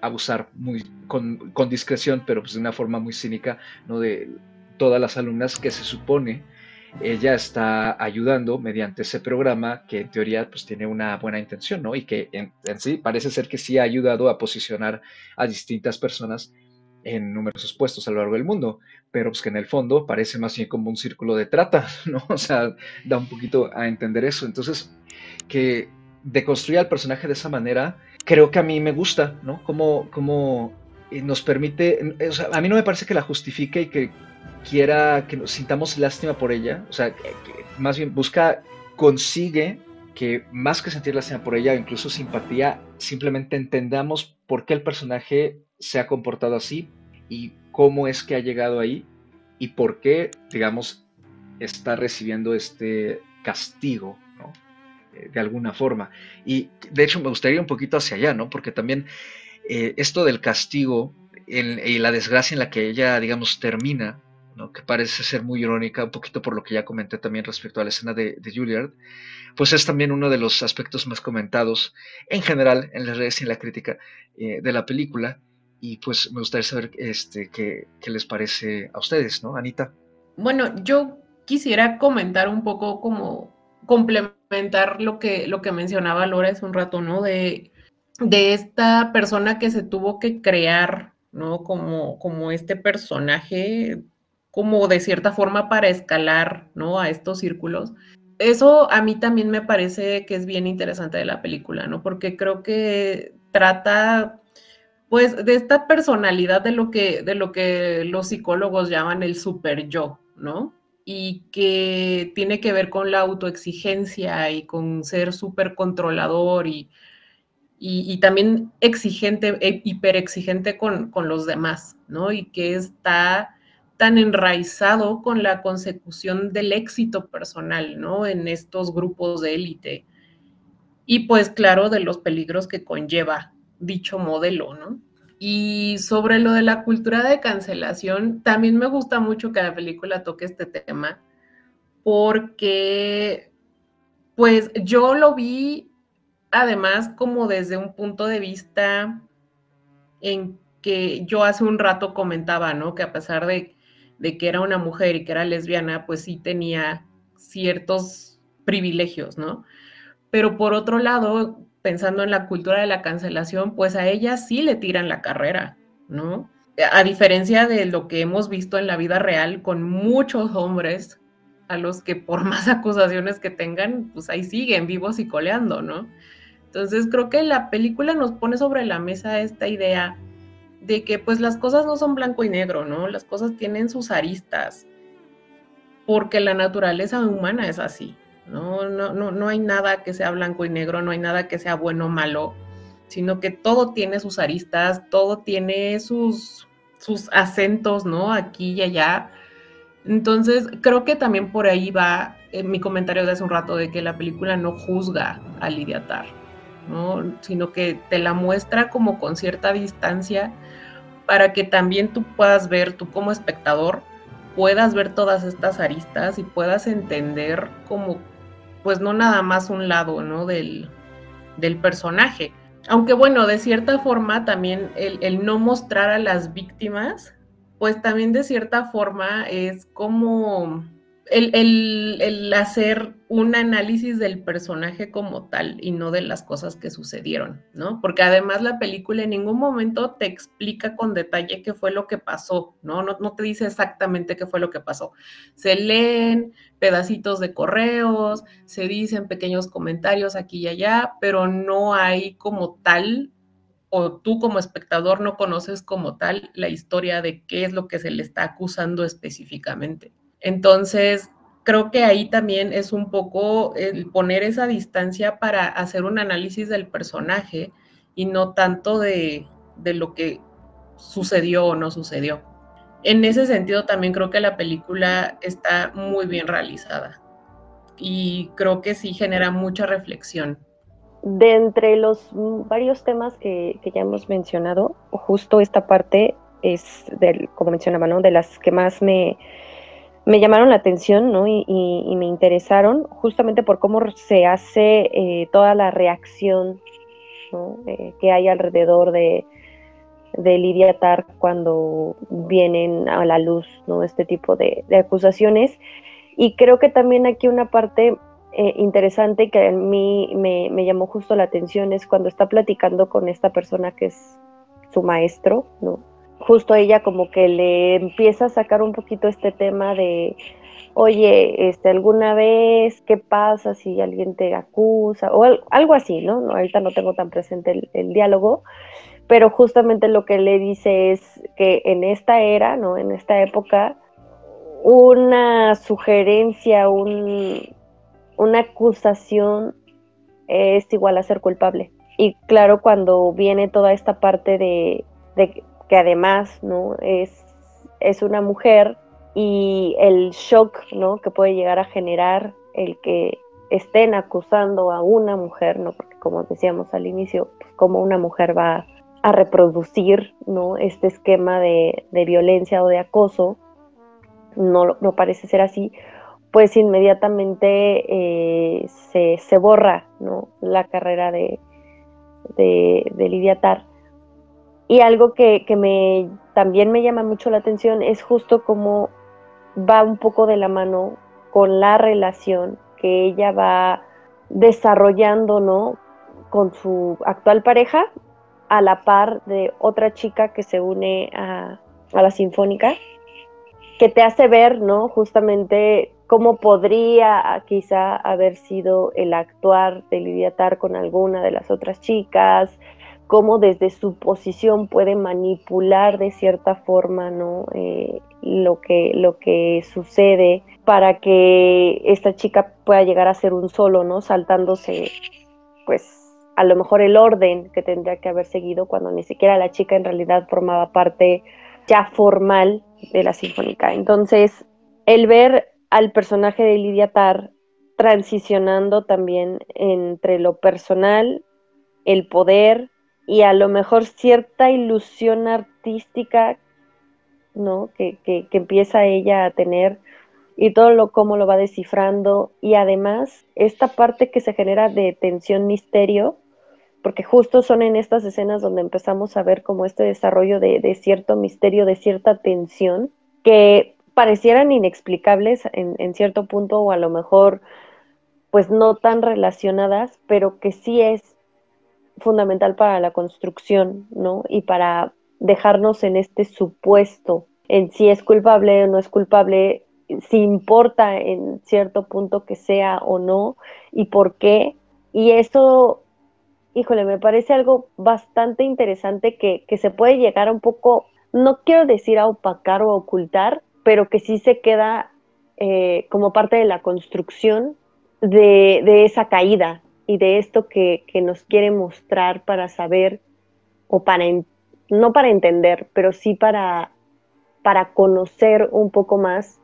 abusar muy con, con discreción, pero pues de una forma muy cínica, ¿no? De todas las alumnas que se supone ella está ayudando mediante ese programa que en teoría pues tiene una buena intención, ¿no? Y que en, sí parece ser que sí ha ayudado a posicionar a distintas personas en numerosos puestos a lo largo del mundo, pero pues que en el fondo parece más bien como un círculo de trata, ¿no? O sea, da un poquito a entender eso. Entonces, que deconstruir al personaje de esa manera, creo que a mí me gusta, ¿no? Como, como nos permite, o sea, a mí no me parece que la justifique y que quiera que nos sintamos lástima por ella, o sea, más bien busca, consigue que más que sentir lástima por ella, incluso simpatía, simplemente entendamos por qué el personaje se ha comportado así y cómo es que ha llegado ahí y por qué, digamos, está recibiendo este castigo, ¿no? Eh, de alguna forma. Y de hecho me gustaría ir un poquito hacia allá, ¿no? Porque también eh, esto del castigo y la desgracia en la que ella, digamos, termina, que parece ser muy irónica, un poquito por lo que ya comenté también respecto a la escena de, de Juilliard, pues es también uno de los aspectos más comentados en general en las redes y en la crítica eh, de la película. Y pues me gustaría saber este, qué, qué, les parece a ustedes, ¿no, Anita? Bueno, yo quisiera comentar un poco como complementar lo que, lo que mencionaba Laura hace un rato, ¿no? De, de esta persona que se tuvo que crear, ¿no? Como, como este personaje como de cierta forma para escalar, ¿no? A estos círculos. Eso a mí también me parece que es bien interesante de la película, ¿no? Porque creo que trata, pues, de esta personalidad de lo que, de lo que los psicólogos llaman el super yo, ¿no? Y que tiene que ver con la autoexigencia y con ser súper controlador y, y, también exigente, e hiperexigente con, con los demás, ¿no? Y que está tan enraizado con la consecución del éxito personal, ¿no? En estos grupos de élite. Y pues claro, de los peligros que conlleva dicho modelo, ¿no? Y sobre lo de la cultura de cancelación, también me gusta mucho que la película toque este tema, porque pues yo lo vi además como desde un punto de vista en que yo hace un rato comentaba, ¿no? Que a pesar de de que era una mujer y que era lesbiana, pues sí tenía ciertos privilegios, ¿no? Pero por otro lado, pensando en la cultura de la cancelación, pues a ella sí le tiran la carrera, ¿no? A diferencia de lo que hemos visto en la vida real con muchos hombres a los que por más acusaciones que tengan, pues ahí siguen vivos y coleando, ¿no? Entonces creo que la película nos pone sobre la mesa esta idea de que pues las cosas no son blanco y negro, ¿no? Las cosas tienen sus aristas, porque la naturaleza humana es así, ¿no? No, no, no hay nada que sea blanco y negro, no hay nada que sea bueno o malo, sino que todo tiene sus aristas, todo tiene sus, sus acentos, ¿no? Aquí y allá. Entonces, creo que también por ahí va eh, mi comentario de hace un rato de que la película no juzga a Lidia ¿no? Sino que te la muestra como con cierta distancia para que también tú puedas ver, tú como espectador, puedas ver todas estas aristas y puedas entender como, pues no nada más un lado, ¿no? Del, del personaje. Aunque bueno, de cierta forma también el, el no mostrar a las víctimas, pues también de cierta forma es como el, hacer un análisis del personaje como tal y no de las cosas que sucedieron, ¿no? Porque además la película en ningún momento te explica con detalle qué fue lo que pasó, ¿no? No, no te dice exactamente qué fue lo que pasó. Se leen pedacitos de correos, se dicen pequeños comentarios aquí y allá, pero no hay como tal o tú como espectador no conoces como tal la historia de qué es lo que se le está acusando específicamente. Entonces, creo que ahí también es un poco el poner esa distancia para hacer un análisis del personaje y no tanto de, lo que sucedió o no sucedió. En ese sentido, también creo que la película está muy bien realizada y creo que sí genera mucha reflexión. De entre los varios temas que, ya hemos mencionado, justo esta parte es, del, como mencionaba, ¿no? de las que más me, me llamaron la atención ¿no? y, me interesaron justamente por cómo se hace eh, toda la reacción que hay alrededor de, Lidia cuando vienen a la luz este tipo de, acusaciones. Y creo que también aquí una parte eh, interesante que a mí me, me, llamó justo la atención es cuando está platicando con esta persona que es su maestro, ¿no? Justo ella como que le empieza a sacar un poquito este tema de, oye, este, alguna vez, ¿qué pasa si alguien te acusa? O algo así, ¿no? Ahorita no tengo tan presente el, el diálogo, pero justamente lo que le dice es que en esta era, ¿no? En esta época, una sugerencia, un, una acusación es igual a ser culpable. Y claro, cuando viene toda esta parte de, que además ¿no? es, es una mujer y el shock ¿no? que puede llegar a generar el que estén acusando a una mujer, ¿no? porque como decíamos al inicio, pues, como una mujer va a reproducir ¿no? este esquema de, de violencia o de acoso, no, no parece ser así, pues inmediatamente eh, se, borra ¿no? la carrera de, de, Lidia Tar. Y algo que, me, también me llama mucho la atención es justo cómo va un poco de la mano con la relación que ella va desarrollando ¿no? con su actual pareja a la par de otra chica que se une a, a la Sinfónica que te hace ver, ¿no? Justamente cómo podría quizá haber sido el actuar de Lidia Tar con alguna de las otras chicas, cómo desde su posición puede manipular de cierta forma, ¿no? Eh, lo, que, lo que sucede para que esta chica pueda llegar a ser un solo, ¿no? Saltándose, pues, a lo mejor el orden que tendría que haber seguido cuando ni siquiera la chica en realidad formaba parte ya formal de la sinfónica. Entonces, el ver al personaje de Lidia Tar transicionando también entre lo personal, el poder y a lo mejor cierta ilusión artística, ¿no? Que, que, empieza ella a tener y todo lo cómo lo va descifrando y además esta parte que se genera de tensión misterio porque justo son en estas escenas donde empezamos a ver como este desarrollo de, cierto misterio, de cierta tensión, que parecieran inexplicables en, cierto punto o a lo mejor pues no tan relacionadas, pero que sí es fundamental para la construcción, ¿no? Y para dejarnos en este supuesto, en si es culpable o no es culpable, si importa en cierto punto que sea o no, y por qué. Y eso híjole, me parece algo bastante interesante que, se puede llegar a un poco, no quiero decir a opacar o ocultar, pero que sí se queda eh, como parte de la construcción de, esa caída y de esto que, nos quiere mostrar para saber o para, no para entender, pero sí para, para conocer un poco más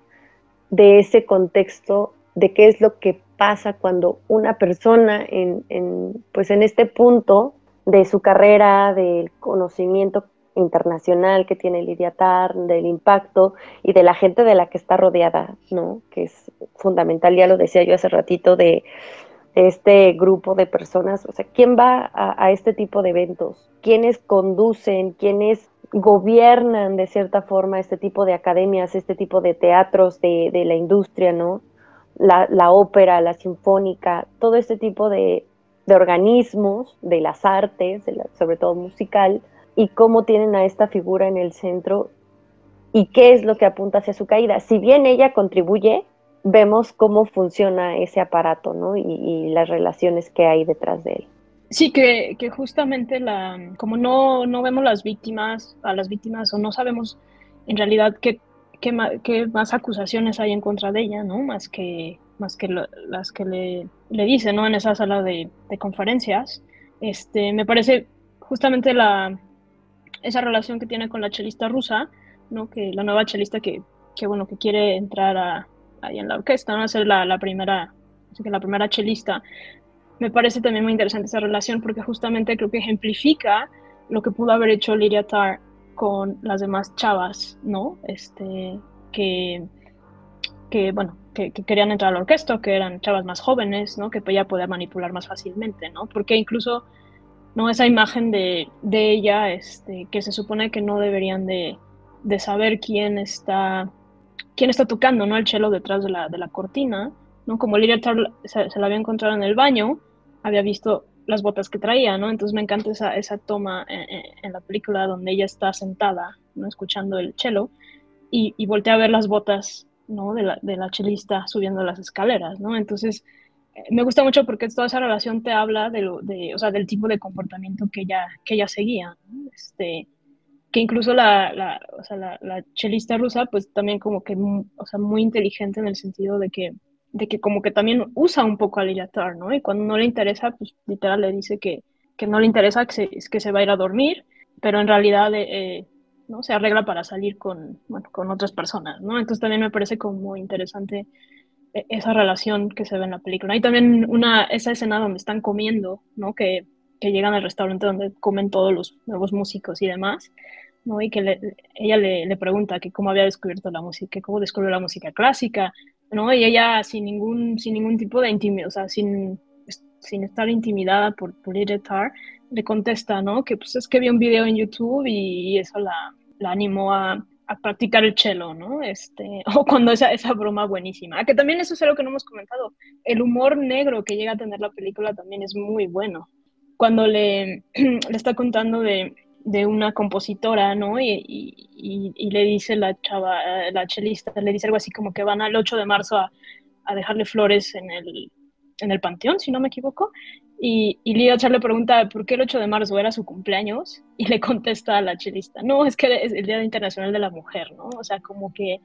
de ese contexto, de qué es lo que pasa cuando una persona en, pues en este punto de su carrera, del conocimiento internacional que tiene Lidia Tar, del impacto y de la gente de la que está rodeada, ¿no? Que es fundamental, ya lo decía yo hace ratito, de, este grupo de personas, o sea, ¿quién va a, este tipo de eventos? ¿Quiénes conducen? ¿Quiénes gobiernan de cierta forma este tipo de academias, este tipo de teatros de, de la industria, ¿no? la, ópera, la sinfónica, todo este tipo de, organismos de las artes, sobre todo musical, y cómo tienen a esta figura en el centro y qué es lo que apunta hacia su caída. Si bien ella contribuye, vemos cómo funciona ese aparato ¿no? y, las relaciones que hay detrás de él. Sí, que, justamente la, como no, no vemos las víctimas, a las víctimas o no sabemos en realidad qué qué, más acusaciones hay en contra de ella, ¿no? Más que, más que las que le, le dice, ¿no? En esa sala de, conferencias. Este, me parece justamente la, esa relación que tiene con la chelista rusa, ¿no? Que la nueva chelista que, que bueno, que quiere entrar a, ahí en la orquesta, ¿no? Ser la, la primera, así que la primera chelista. Me parece también muy interesante esa relación porque justamente creo que ejemplifica lo que pudo haber hecho Lydia Tarr con las demás chavas, ¿no? Este, que, que bueno, que, querían entrar a la orquesta, que eran chavas más jóvenes, ¿no? Que ella podía manipular más fácilmente, ¿no? Porque incluso, ¿no? Esa imagen de, de ella, este, que se supone que no deberían de, de saber quién está quién está tocando, ¿no? El cello detrás de la, de la cortina, ¿no? Como Lydia Tarr se, la había encontrado en el baño, había visto las botas que traía, ¿no? Entonces me encanta esa, esa toma en, la película donde ella está sentada, ¿no? Escuchando el cello y, y voltea a ver las botas, ¿no? De la, de la chelista subiendo las escaleras, ¿no? Entonces eh, me gusta mucho porque toda esa relación te habla de, lo, de o sea, del tipo de comportamiento que ella, que ella seguía. Este, que incluso la, la, o sea, la, la, chelista rusa, pues también como que, o sea, muy inteligente en el sentido de que de que como que también usa un poco al Iliatar, ¿no? Y cuando no le interesa, pues literal le dice que, que no le interesa, que se, que se va a ir a dormir, pero en realidad eh, ¿no? se arregla para salir con, con otras personas, ¿no? Entonces también me parece como interesante eh, esa relación que se ve en la película. Hay también una, esa escena donde están comiendo, ¿no? Que, que llegan al restaurante donde comen todos los nuevos músicos y demás, ¿no? Y que ella le, pregunta que cómo había descubierto la música, cómo descubrió la música clásica, ¿no? Y ella sin ningún, sin ningún tipo de intimidad, o sea, sin, sin estar intimidada por, por Tar, le contesta, ¿no? Que pues es que vio un video en YouTube y, eso la, la animó a, a, practicar el cello, ¿no? Este, o cuando esa, esa broma buenísima. Que también eso es algo que no hemos comentado. El humor negro que llega a tener la película también es muy bueno. Cuando le, le está contando de, de una compositora, ¿no? Y, y, le dice la chava, la chelista, le dice algo así como que van al 8 de marzo a, a dejarle flores en el, en el panteón, si no me equivoco. Y, y Lía le pregunta por qué el 8 de marzo era su cumpleaños y le contesta a la chelista, no, es que es el Día Internacional de la Mujer, ¿no? O sea, como que,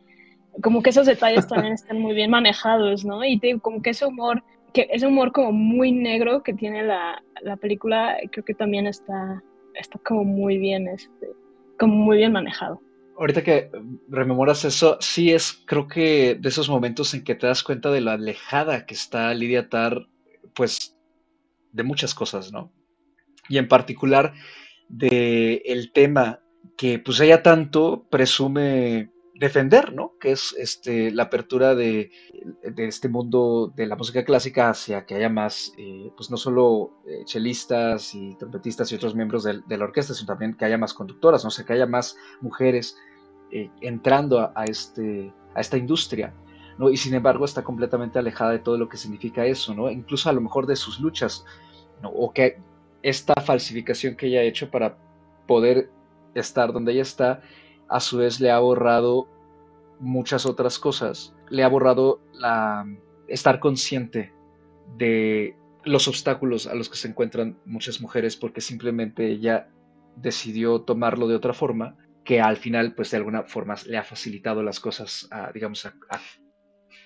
como que esos detalles también están muy bien manejados, ¿no? Y te, como que ese humor, que ese humor como muy negro que tiene la, la película, creo que también está, está como muy bien, este, como muy bien manejado. Ahorita que rememoras eso, sí es, creo que de esos momentos en que te das cuenta de la alejada que está Lidia Tar, pues, de muchas cosas, ¿no? Y en particular de el tema que, pues, ella tanto presume defender, ¿no? Que es este, la apertura de, este mundo de la música clásica hacia que haya más, eh, pues no solo eh, chelistas y trompetistas y otros miembros de, la orquesta, sino también que haya más conductoras, ¿no? O sea, que haya más mujeres eh, entrando a, este, a esta industria, ¿no? Y sin embargo está completamente alejada de todo lo que significa eso, ¿no? Incluso a lo mejor de sus luchas, ¿no? O que esta falsificación que ella ha hecho para poder estar donde ella está, a su vez le ha borrado muchas otras cosas. Le ha borrado la, estar consciente de los obstáculos a los que se encuentran muchas mujeres porque simplemente ella decidió tomarlo de otra forma que al final pues de alguna forma le ha facilitado las cosas a, digamos a,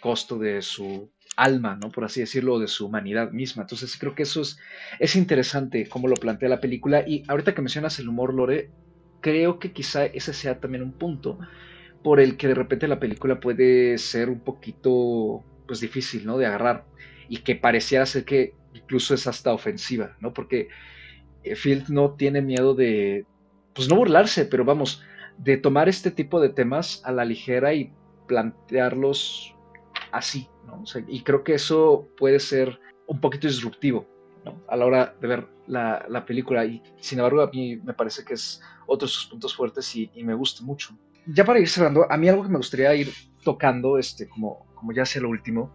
costo de su alma, ¿no? Por así decirlo, de su humanidad misma. Entonces creo que eso es, es interesante cómo lo plantea la película y ahorita que mencionas el humor, Lore, creo que quizá ese sea también un punto por el que de repente la película puede ser un poquito pues difícil, ¿no? De agarrar y que pareciera ser que incluso es hasta ofensiva, ¿no? Porque eh, Field no tiene miedo de, pues no burlarse, pero vamos, de tomar este tipo de temas a la ligera y plantearlos así, ¿no? y creo que eso puede ser un poquito disruptivo, ¿no? A la hora de ver la, la película y sin embargo a mí me parece que es otros sus puntos fuertes y, me gusta mucho. Ya para ir cerrando, a mí algo que me gustaría ir tocando, este, como, como ya sea lo último,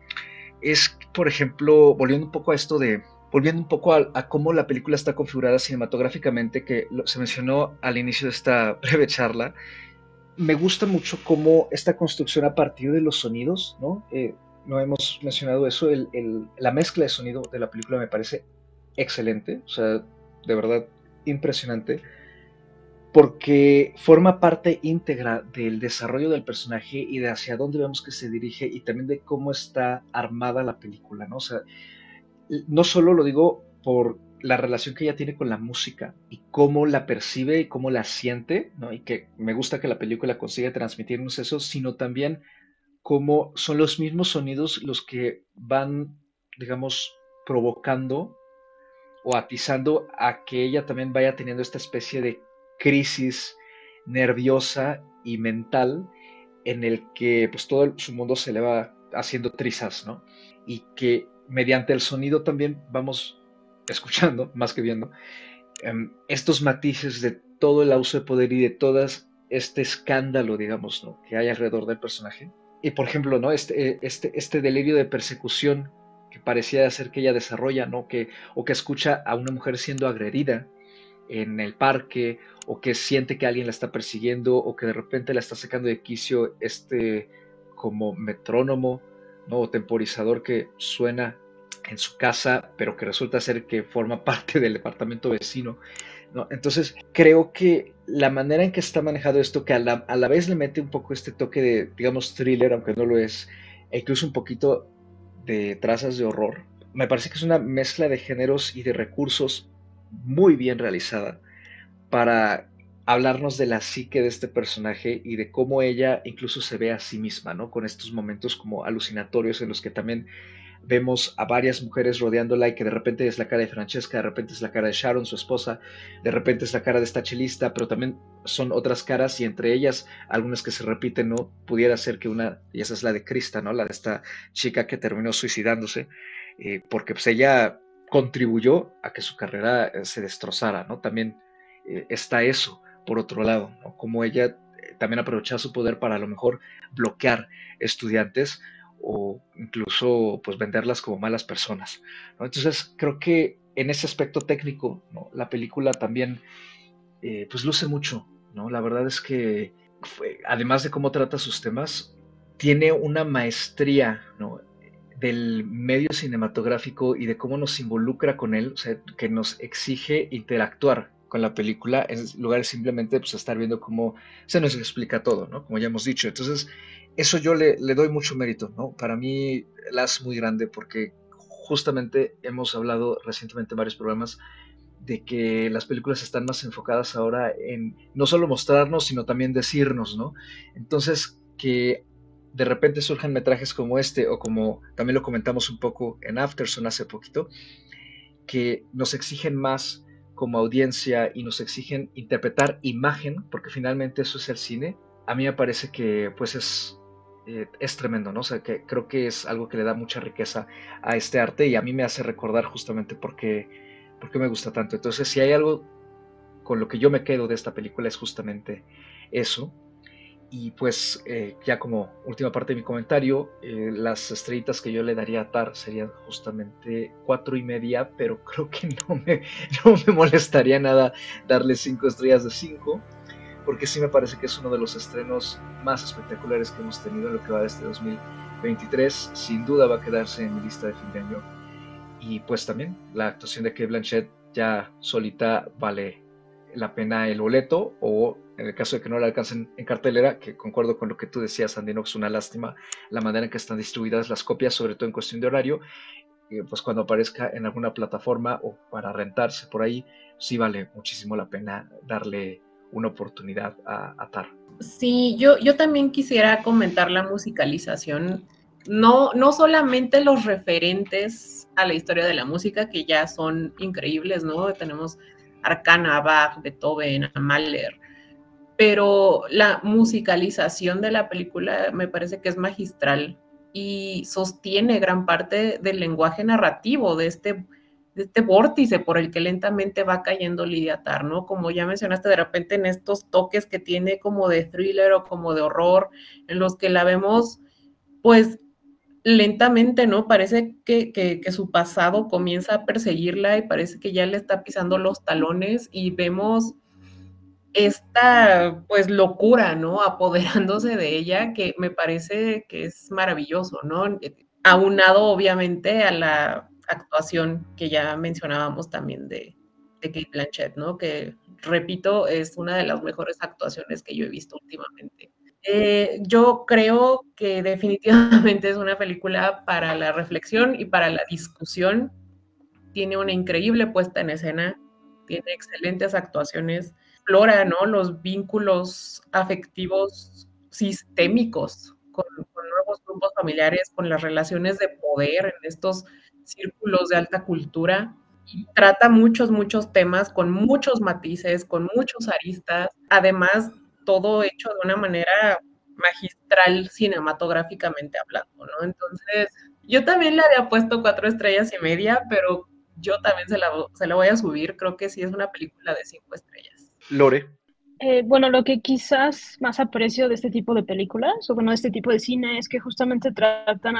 es, por ejemplo, volviendo un poco a esto de, volviendo un poco a, cómo la película está configurada cinematográficamente, que se mencionó al inicio de esta breve charla, me gusta mucho cómo esta construcción a partir de los sonidos, ¿no? Eh, no hemos mencionado eso, el, la mezcla de sonido de la película me parece excelente, o sea, de verdad impresionante porque forma parte íntegra del desarrollo del personaje y de hacia dónde vemos que se dirige y también de cómo está armada la película, ¿no? O sea, no solo lo digo por la relación que ella tiene con la música y cómo la percibe y cómo la siente, ¿no? Y que me gusta que la película consiga transmitirnos eso, sino también cómo son los mismos sonidos los que van, digamos, provocando o atizando a que ella también vaya teniendo esta especie de crisis nerviosa y mental en el que pues todo su mundo se le va haciendo trizas, ¿no? Y que mediante el sonido también vamos escuchando, más que viendo, em, estos matices de todo el uso de poder y de todo este escándalo, digamos, ¿no? que hay alrededor del personaje. y por ejemplo, ¿no? Este, este, este delirio de persecución que parecía ser que ella desarrolla, ¿no? Que, o que escucha a una mujer siendo agredida en el parque, o que siente que alguien la está persiguiendo, o que de repente la está sacando de quicio este como metrónomo, ¿no? O temporizador que suena en su casa, pero que resulta ser que forma parte del departamento vecino. ¿no? Entonces, creo que la manera en que está manejado esto, que a la, a la, vez le mete un poco este toque de, digamos, thriller, aunque no lo es, e incluso un poquito de trazas de horror, me parece que es una mezcla de géneros y de recursos muy bien realizada para hablarnos de la psique de este personaje y de cómo ella incluso se ve a sí misma, ¿no? Con estos momentos como alucinatorios en los que también vemos a varias mujeres rodeándola y que de repente es la cara de Francesca, de repente es la cara de Sharon, su esposa, de repente es la cara de esta chelista, pero también son otras caras y entre ellas algunas que se repiten, ¿no? Pudiera ser que una, y esa es la de Krista, ¿no? La de esta chica que terminó suicidándose, eh, porque pues ella contribuyó a que su carrera eh, se destrozara, ¿no? También eh, está eso, por otro lado, ¿no? Como ella también aprovechaba su poder para a lo mejor bloquear estudiantes o incluso pues venderlas como malas personas. ¿no? Entonces creo que en ese aspecto técnico la película también eh, pues luce mucho. ¿no? La verdad es que además de cómo trata sus temas, tiene una maestría ¿no? del medio cinematográfico y de cómo nos involucra con él, o sea, que nos exige interactuar con la película en lugar de simplemente pues, estar viendo cómo se nos explica todo, ¿no? Como ya hemos dicho. Entonces, eso yo le, le, doy mucho mérito, ¿no? Para mí la es muy grande porque justamente hemos hablado recientemente en varios programas de que las películas están más enfocadas ahora en no solo mostrarnos, sino también decirnos, ¿no? Entonces, que de repente surjan metrajes como este, o como también lo comentamos un poco en Afterson hace poquito, que nos exigen más como audiencia y nos exigen interpretar imagen, porque finalmente eso es el cine, a mí me parece que pues es eh, es tremendo, ¿no? O que creo que es algo que le da mucha riqueza a este arte y a mí me hace recordar justamente por qué me gusta tanto. Entonces, si hay algo con lo que yo me quedo de esta película es justamente eso. Y pues eh, ya como última parte de mi comentario, eh, las estrellitas que yo le daría a Tar serían justamente cuatro y media, pero creo que no me, no me molestaría nada darle cinco estrellas de cinco porque sí me parece que es uno de los estrenos más espectaculares que hemos tenido en lo que va de este 2023. Sin duda va a quedarse en mi lista de fin de año. Y pues también la actuación de Kate Blanchett ya solita vale la pena el boleto o en el caso de que no la alcancen en cartelera, que concuerdo con lo que tú decías, Andino, es una lástima la manera en que están distribuidas las copias, sobre todo en cuestión de horario, pues cuando aparezca en alguna plataforma o para rentarse por ahí, sí vale muchísimo la pena darle una oportunidad a, atar. Sí, yo, yo también quisiera comentar la musicalización, no, no solamente los referentes a la historia de la música, que ya son increíbles, ¿no? Tenemos Arcana, Bach, Beethoven, Mahler, pero la musicalización de la película me parece que es magistral y sostiene gran parte del lenguaje narrativo de este este vórtice por el que lentamente va cayendo Lidia Tar, ¿no? Como ya mencionaste, de repente en estos toques que tiene como de thriller o como de horror, en los que la vemos, pues lentamente, ¿no? Parece que, que, que, su pasado comienza a perseguirla y parece que ya le está pisando los talones y vemos esta, pues, locura, ¿no? Apoderándose de ella, que me parece que es maravilloso, ¿no? Aunado, obviamente, a la actuación que ya mencionábamos también de, de Kate Blanchett, ¿no? Que, repito, es una de las mejores actuaciones que yo he visto últimamente. Eh, yo creo que definitivamente es una película para la reflexión y para la discusión. Tiene una increíble puesta en escena, tiene excelentes actuaciones, explora ¿no? los vínculos afectivos sistémicos con, con nuevos grupos familiares, con las relaciones de poder en estos círculos de alta cultura y trata muchos, muchos temas con muchos matices, con muchos aristas, además todo hecho de una manera magistral cinematográficamente hablando, ¿no? Entonces, yo también le había puesto cuatro estrellas y media, pero yo también se la, se la voy a subir, creo que sí es una película de cinco estrellas. Lore. Eh, bueno, lo que quizás más aprecio de este tipo de películas, o bueno, de este tipo de cine, es que justamente tratan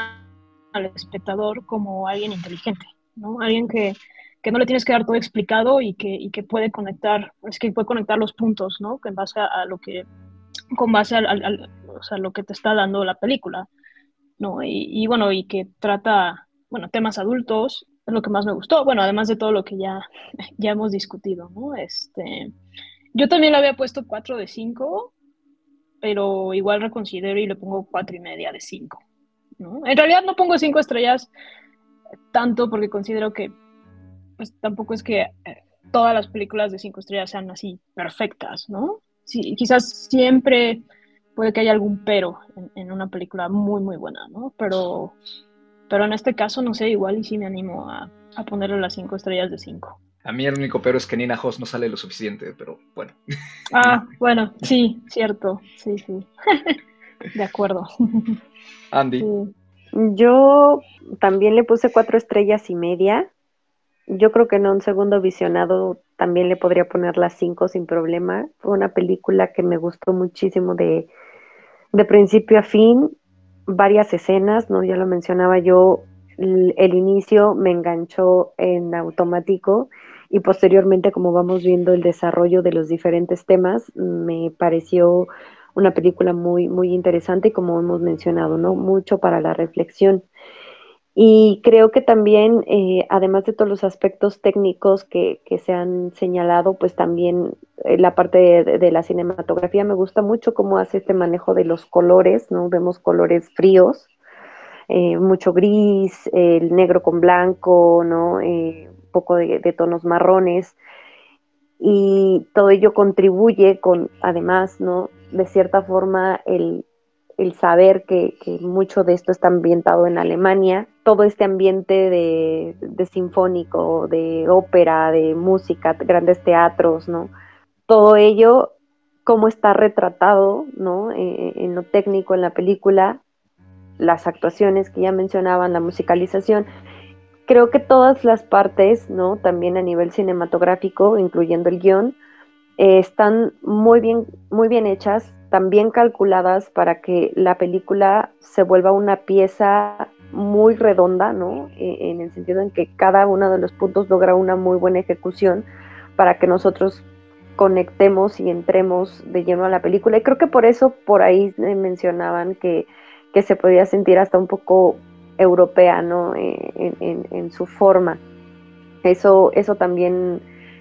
al espectador como alguien inteligente, ¿no? Alguien que, que, no le tienes que dar todo explicado y que, y que puede conectar, es que puede conectar los puntos, ¿no? En base a, lo que, con base al, lo que te está dando la película, ¿no? Y, y, bueno, y que trata, bueno, temas adultos, es lo que más me gustó, bueno, además de todo lo que ya, ya hemos discutido, ¿no? Este yo también le había puesto 4 de 5, pero igual reconsidero y le pongo 4 y media de 5. ¿No? En realidad no pongo 5 estrellas tanto porque considero que pues tampoco es que eh, todas las películas de 5 estrellas sean así perfectas, ¿no? Sí, quizás siempre puede que haya algún pero en, una película muy, muy buena, ¿no? Pero, pero en este caso, no sé, igual y sí me animo a, a ponerle las 5 estrellas de 5. A mí el único pero es que Nina Hoss no sale lo suficiente, pero bueno. Ah, bueno, sí, cierto, sí, sí. De acuerdo. Andy. Yo también le puse cuatro estrellas y media. Yo creo que en un segundo visionado también le podría poner las cinco sin problema. Fue una película que me gustó muchísimo de, de principio a fin. Varias escenas, ¿no? Ya lo mencionaba yo, el inicio me enganchó en automático y posteriormente como vamos viendo el desarrollo de los diferentes temas, me pareció una película muy, muy interesante como hemos mencionado, ¿no? Mucho para la reflexión. Y creo que también, eh, además de todos los aspectos técnicos que, se han señalado, pues también eh, la parte de, la cinematografía me gusta mucho cómo hace este manejo de los colores, ¿no? Vemos colores fríos, eh, mucho gris, el negro con blanco, ¿no? poco de, tonos marrones y todo ello contribuye con, además, ¿no? De cierta forma, el, saber que, mucho de esto está ambientado en Alemania, todo este ambiente de, sinfónico, de ópera, de música, grandes teatros, ¿no? Todo ello, cómo está retratado, ¿no? Eh, en lo técnico en la película, las actuaciones que ya mencionaban, la musicalización, creo que todas las partes, ¿no? También a nivel cinematográfico, incluyendo el guion, eh, están muy bien, muy bien hechas, también calculadas para que la película se vuelva una pieza muy redonda, ¿no? E, en el sentido en que cada uno de los puntos logra una muy buena ejecución para que nosotros conectemos y entremos de lleno a la película. Y creo que por eso por ahí mencionaban que, que se podía sentir hasta un poco europea, ¿no? Eh, en, su forma. Eso, eso también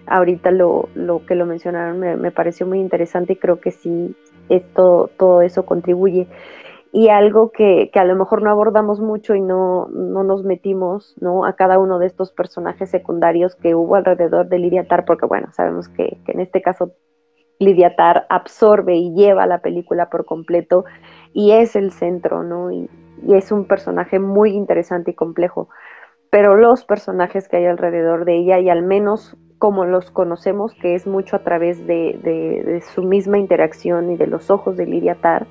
ahorita lo, lo que lo mencionaron me, pareció muy interesante y creo que sí, esto, todo eso contribuye. Y algo que, a lo mejor no abordamos mucho y no, no nos metimos ¿no? a cada uno de estos personajes secundarios que hubo alrededor de Lidia Tar, porque bueno, sabemos que, que en este caso Lidia Tar absorbe y lleva la película por completo y es el centro, ¿no? Y, y es un personaje muy interesante y complejo. Pero los personajes que hay alrededor de ella, y al menos como los conocemos, que es mucho a través de, su misma interacción y de los ojos de Lidia Tar,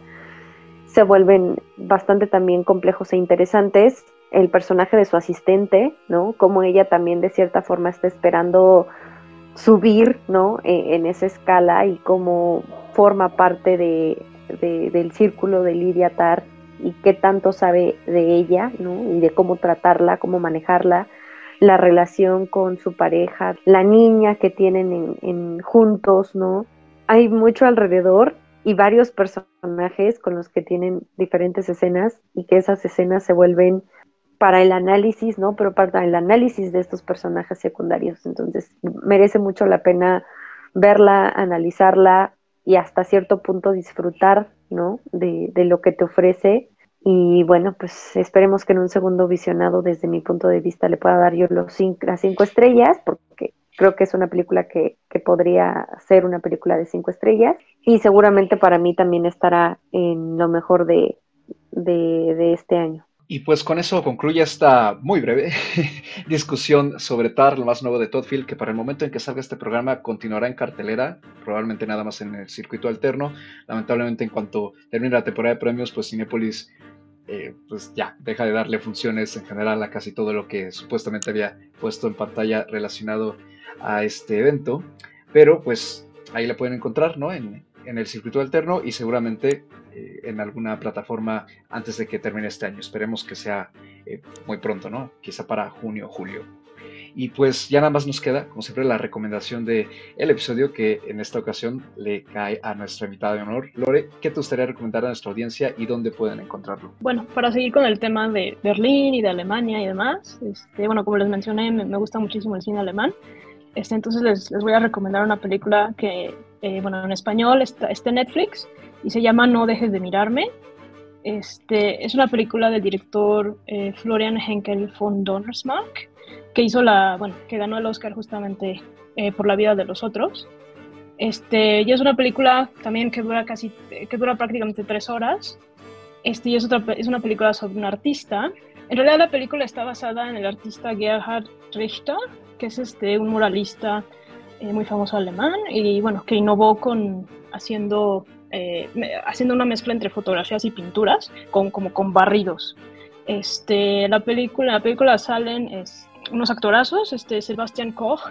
se vuelven bastante también complejos e interesantes. El personaje de su asistente, ¿no? Como ella también de cierta forma está esperando subir, ¿no? E, en esa escala y cómo forma parte de, del círculo de Lidia Tar y qué tanto sabe de ella, ¿no? Y de cómo tratarla, cómo manejarla, la relación con su pareja, la niña que tienen en, juntos, ¿no? Hay mucho alrededor y varios personajes con los que tienen diferentes escenas y que esas escenas se vuelven para el análisis, ¿no? Pero para el análisis de estos personajes secundarios. Entonces, merece mucho la pena verla, analizarla y hasta cierto punto disfrutar ¿no? De, lo que te ofrece. Y bueno, pues esperemos que en un segundo visionado, desde mi punto de vista, le pueda dar yo los las cinco estrellas, porque creo que es una película que, podría ser una película de cinco estrellas. Y seguramente para mí también estará en lo mejor de, de este año. Y pues con eso concluye esta muy breve discusión sobre Tar, lo más nuevo de Toddfield, que para el momento en que salga este programa continuará en cartelera, probablemente nada más en el circuito alterno. Lamentablemente en cuanto termine la temporada de premios, pues Cinepolis eh, pues ya deja de darle funciones en general a casi todo lo que supuestamente había puesto en pantalla relacionado a este evento. Pero pues ahí la pueden encontrar, ¿no? En, en el circuito alterno y seguramente eh, en alguna plataforma antes de que termine este año. Esperemos que sea eh, muy pronto, ¿no? Quizá para junio o julio. Y pues ya nada más nos queda, como siempre, la recomendación del el episodio que en esta ocasión le cae a nuestra invitada de honor. Lore, ¿qué te gustaría recomendar a nuestra audiencia y dónde pueden encontrarlo? Bueno, para seguir con el tema de Berlín y de Alemania y demás, este, bueno, como les mencioné, me, gusta muchísimo el cine alemán. Este, entonces les, les, voy a recomendar una película que, eh, bueno, en español está, está en Netflix y se llama No dejes de mirarme. Este, es una película del director eh, Florian Henkel von Donnersmarck, que hizo la, bueno, que ganó el Oscar justamente eh, por la vida de los otros. Este, y es una película también que dura casi, que dura prácticamente tres horas. Este, y es, otra, es una película sobre un artista. En realidad la película está basada en el artista Gerhard Richter, que es este, un muralista eh, muy famoso alemán y bueno, que innovó con haciendo eh, haciendo una mezcla entre fotografías y pinturas, con, como con barridos. Este, la película, la película salen es, unos actorazos, este, Sebastian Koch,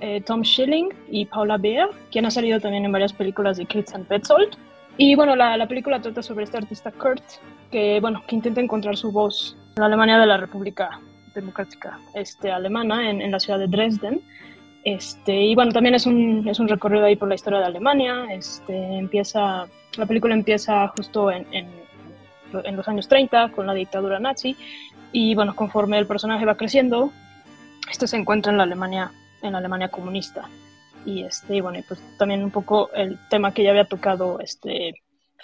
eh, Tom Schilling y Paula Beer, quien ha salido también en varias películas de Kids and Petzold. Y bueno, la, la, película trata sobre este artista Kurt, que, bueno, que intenta encontrar su voz en la Alemania de la República Democrática este, Alemana, en, en la ciudad de Dresden. Este, y bueno, también es un, es un recorrido ahí por la historia de Alemania. Este, empieza, la película empieza justo en, en, en, los años 30 con la dictadura nazi y bueno, conforme el personaje va creciendo, este se encuentra en la Alemania, en la Alemania comunista. Y, este, y bueno, pues también un poco el tema que ya había tocado este,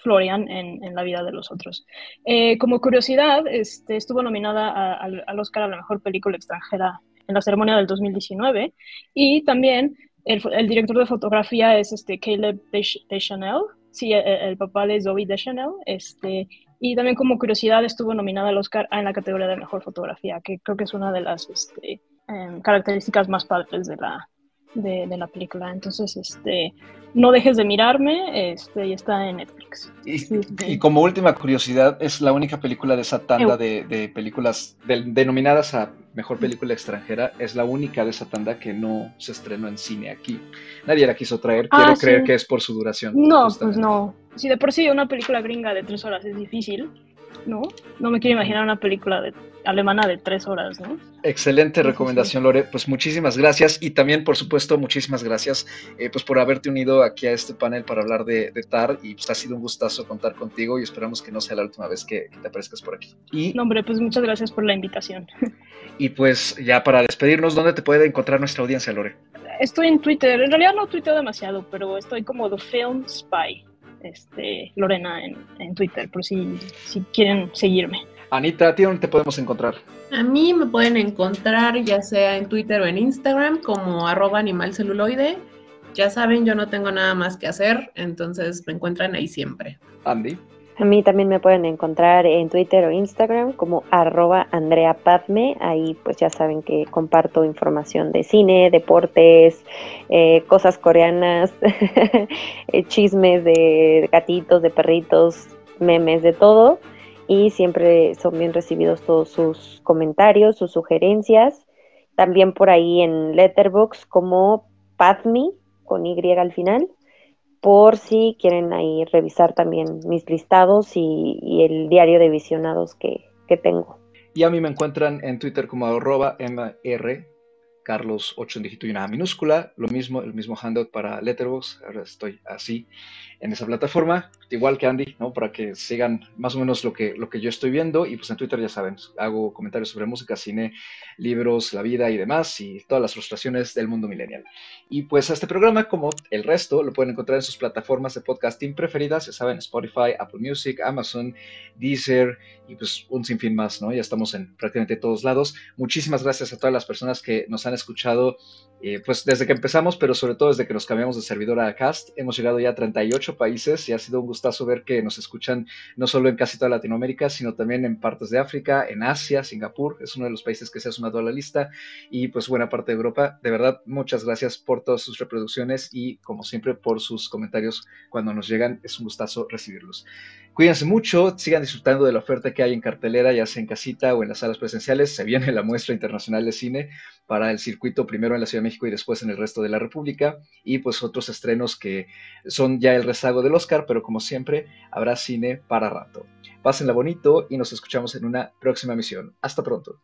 Florian en, en la vida de los otros. Eh, como curiosidad, este, estuvo nominada a, a, al Oscar a la mejor película extranjera en la ceremonia del 2019. Y también el, el director de fotografía es este Caleb Deschanel, sí, el, el, papá de Zoe Deschanel. Este, y también como curiosidad estuvo nominada al Oscar en la categoría de mejor fotografía, que creo que es una de las este, eh, características más padres de la, de, de, la película. Entonces, este, no dejes de mirarme, este, y está en Netflix. Y, y, como última curiosidad, es la única película de esa tanda de, de, películas de, denominadas a mejor película extranjera, es la única de esa tanda que no se estrenó en cine aquí. Nadie la quiso traer, ah, quiero sí. creer que es por su duración. No, justamente. pues no. Si de por sí una película gringa de tres horas es difícil, ¿no? No me quiero imaginar una película de, alemana de tres horas, ¿no? Excelente recomendación, Lore. Pues muchísimas gracias y también, por supuesto, muchísimas gracias eh, pues por haberte unido aquí a este panel para hablar de, de TAR y pues ha sido un gustazo contar contigo y esperamos que no sea la última vez que, que te aparezcas por aquí. Y, no, hombre, pues muchas gracias por la invitación. Y pues ya para despedirnos, ¿dónde te puede encontrar nuestra audiencia, Lore? Estoy en Twitter, en realidad no tuiteo demasiado, pero estoy como The Film Spy este, Lorena en, en, Twitter, por si, si quieren seguirme. Anita, ¿a ti dónde te podemos encontrar? A mí me pueden encontrar ya sea en Twitter o en Instagram como arroba animalceluloide. Ya saben, yo no tengo nada más que hacer, entonces me encuentran ahí siempre. Andy. A mí también me pueden encontrar en Twitter o Instagram como arroba Andrea Padme. Ahí pues ya saben que comparto información de cine, deportes, eh, cosas coreanas, chismes de gatitos, de perritos, memes, de todo. Y siempre son bien recibidos todos sus comentarios, sus sugerencias. También por ahí en Letterboxd como Padme con Y al final por si quieren ahí revisar también mis listados y, y el diario de visionados que, que, tengo. Y a mí me encuentran en Twitter como arroba mr Carlos 8 en dígito y una minúscula, lo mismo, el mismo handout para Letterboxd, ahora estoy así en esa plataforma, igual que Andy, ¿no? Para que sigan más o menos lo que, lo que yo estoy viendo y pues en Twitter ya saben, hago comentarios sobre música, cine, libros, la vida y demás y todas las frustraciones del mundo millennial. Y pues este programa, como el resto, lo pueden encontrar en sus plataformas de podcasting preferidas, ya saben, Spotify, Apple Music, Amazon, Deezer y pues un sinfín más, ¿no? Ya estamos en prácticamente todos lados. Muchísimas gracias a todas las personas que nos han escuchado eh, pues desde que empezamos, pero sobre todo desde que nos cambiamos de servidor a Cast. Hemos llegado ya a 38 países y ha sido un gustazo ver que nos escuchan no solo en casi toda Latinoamérica, sino también en partes de África, en Asia, Singapur, es uno de los países que se ha sumado a la lista y pues buena parte de Europa. De verdad, muchas gracias por todas sus reproducciones y como siempre por sus comentarios cuando nos llegan. Es un gustazo recibirlos. Cuídense mucho, sigan disfrutando de la oferta que hay en cartelera, ya sea en casita o en las salas presenciales. Se viene la muestra internacional de cine para el circuito, primero en la Ciudad de México y después en el resto de la República, y pues otros estrenos que son ya el rezago del Oscar, pero como siempre, habrá cine para rato. Pásenla bonito y nos escuchamos en una próxima misión. Hasta pronto.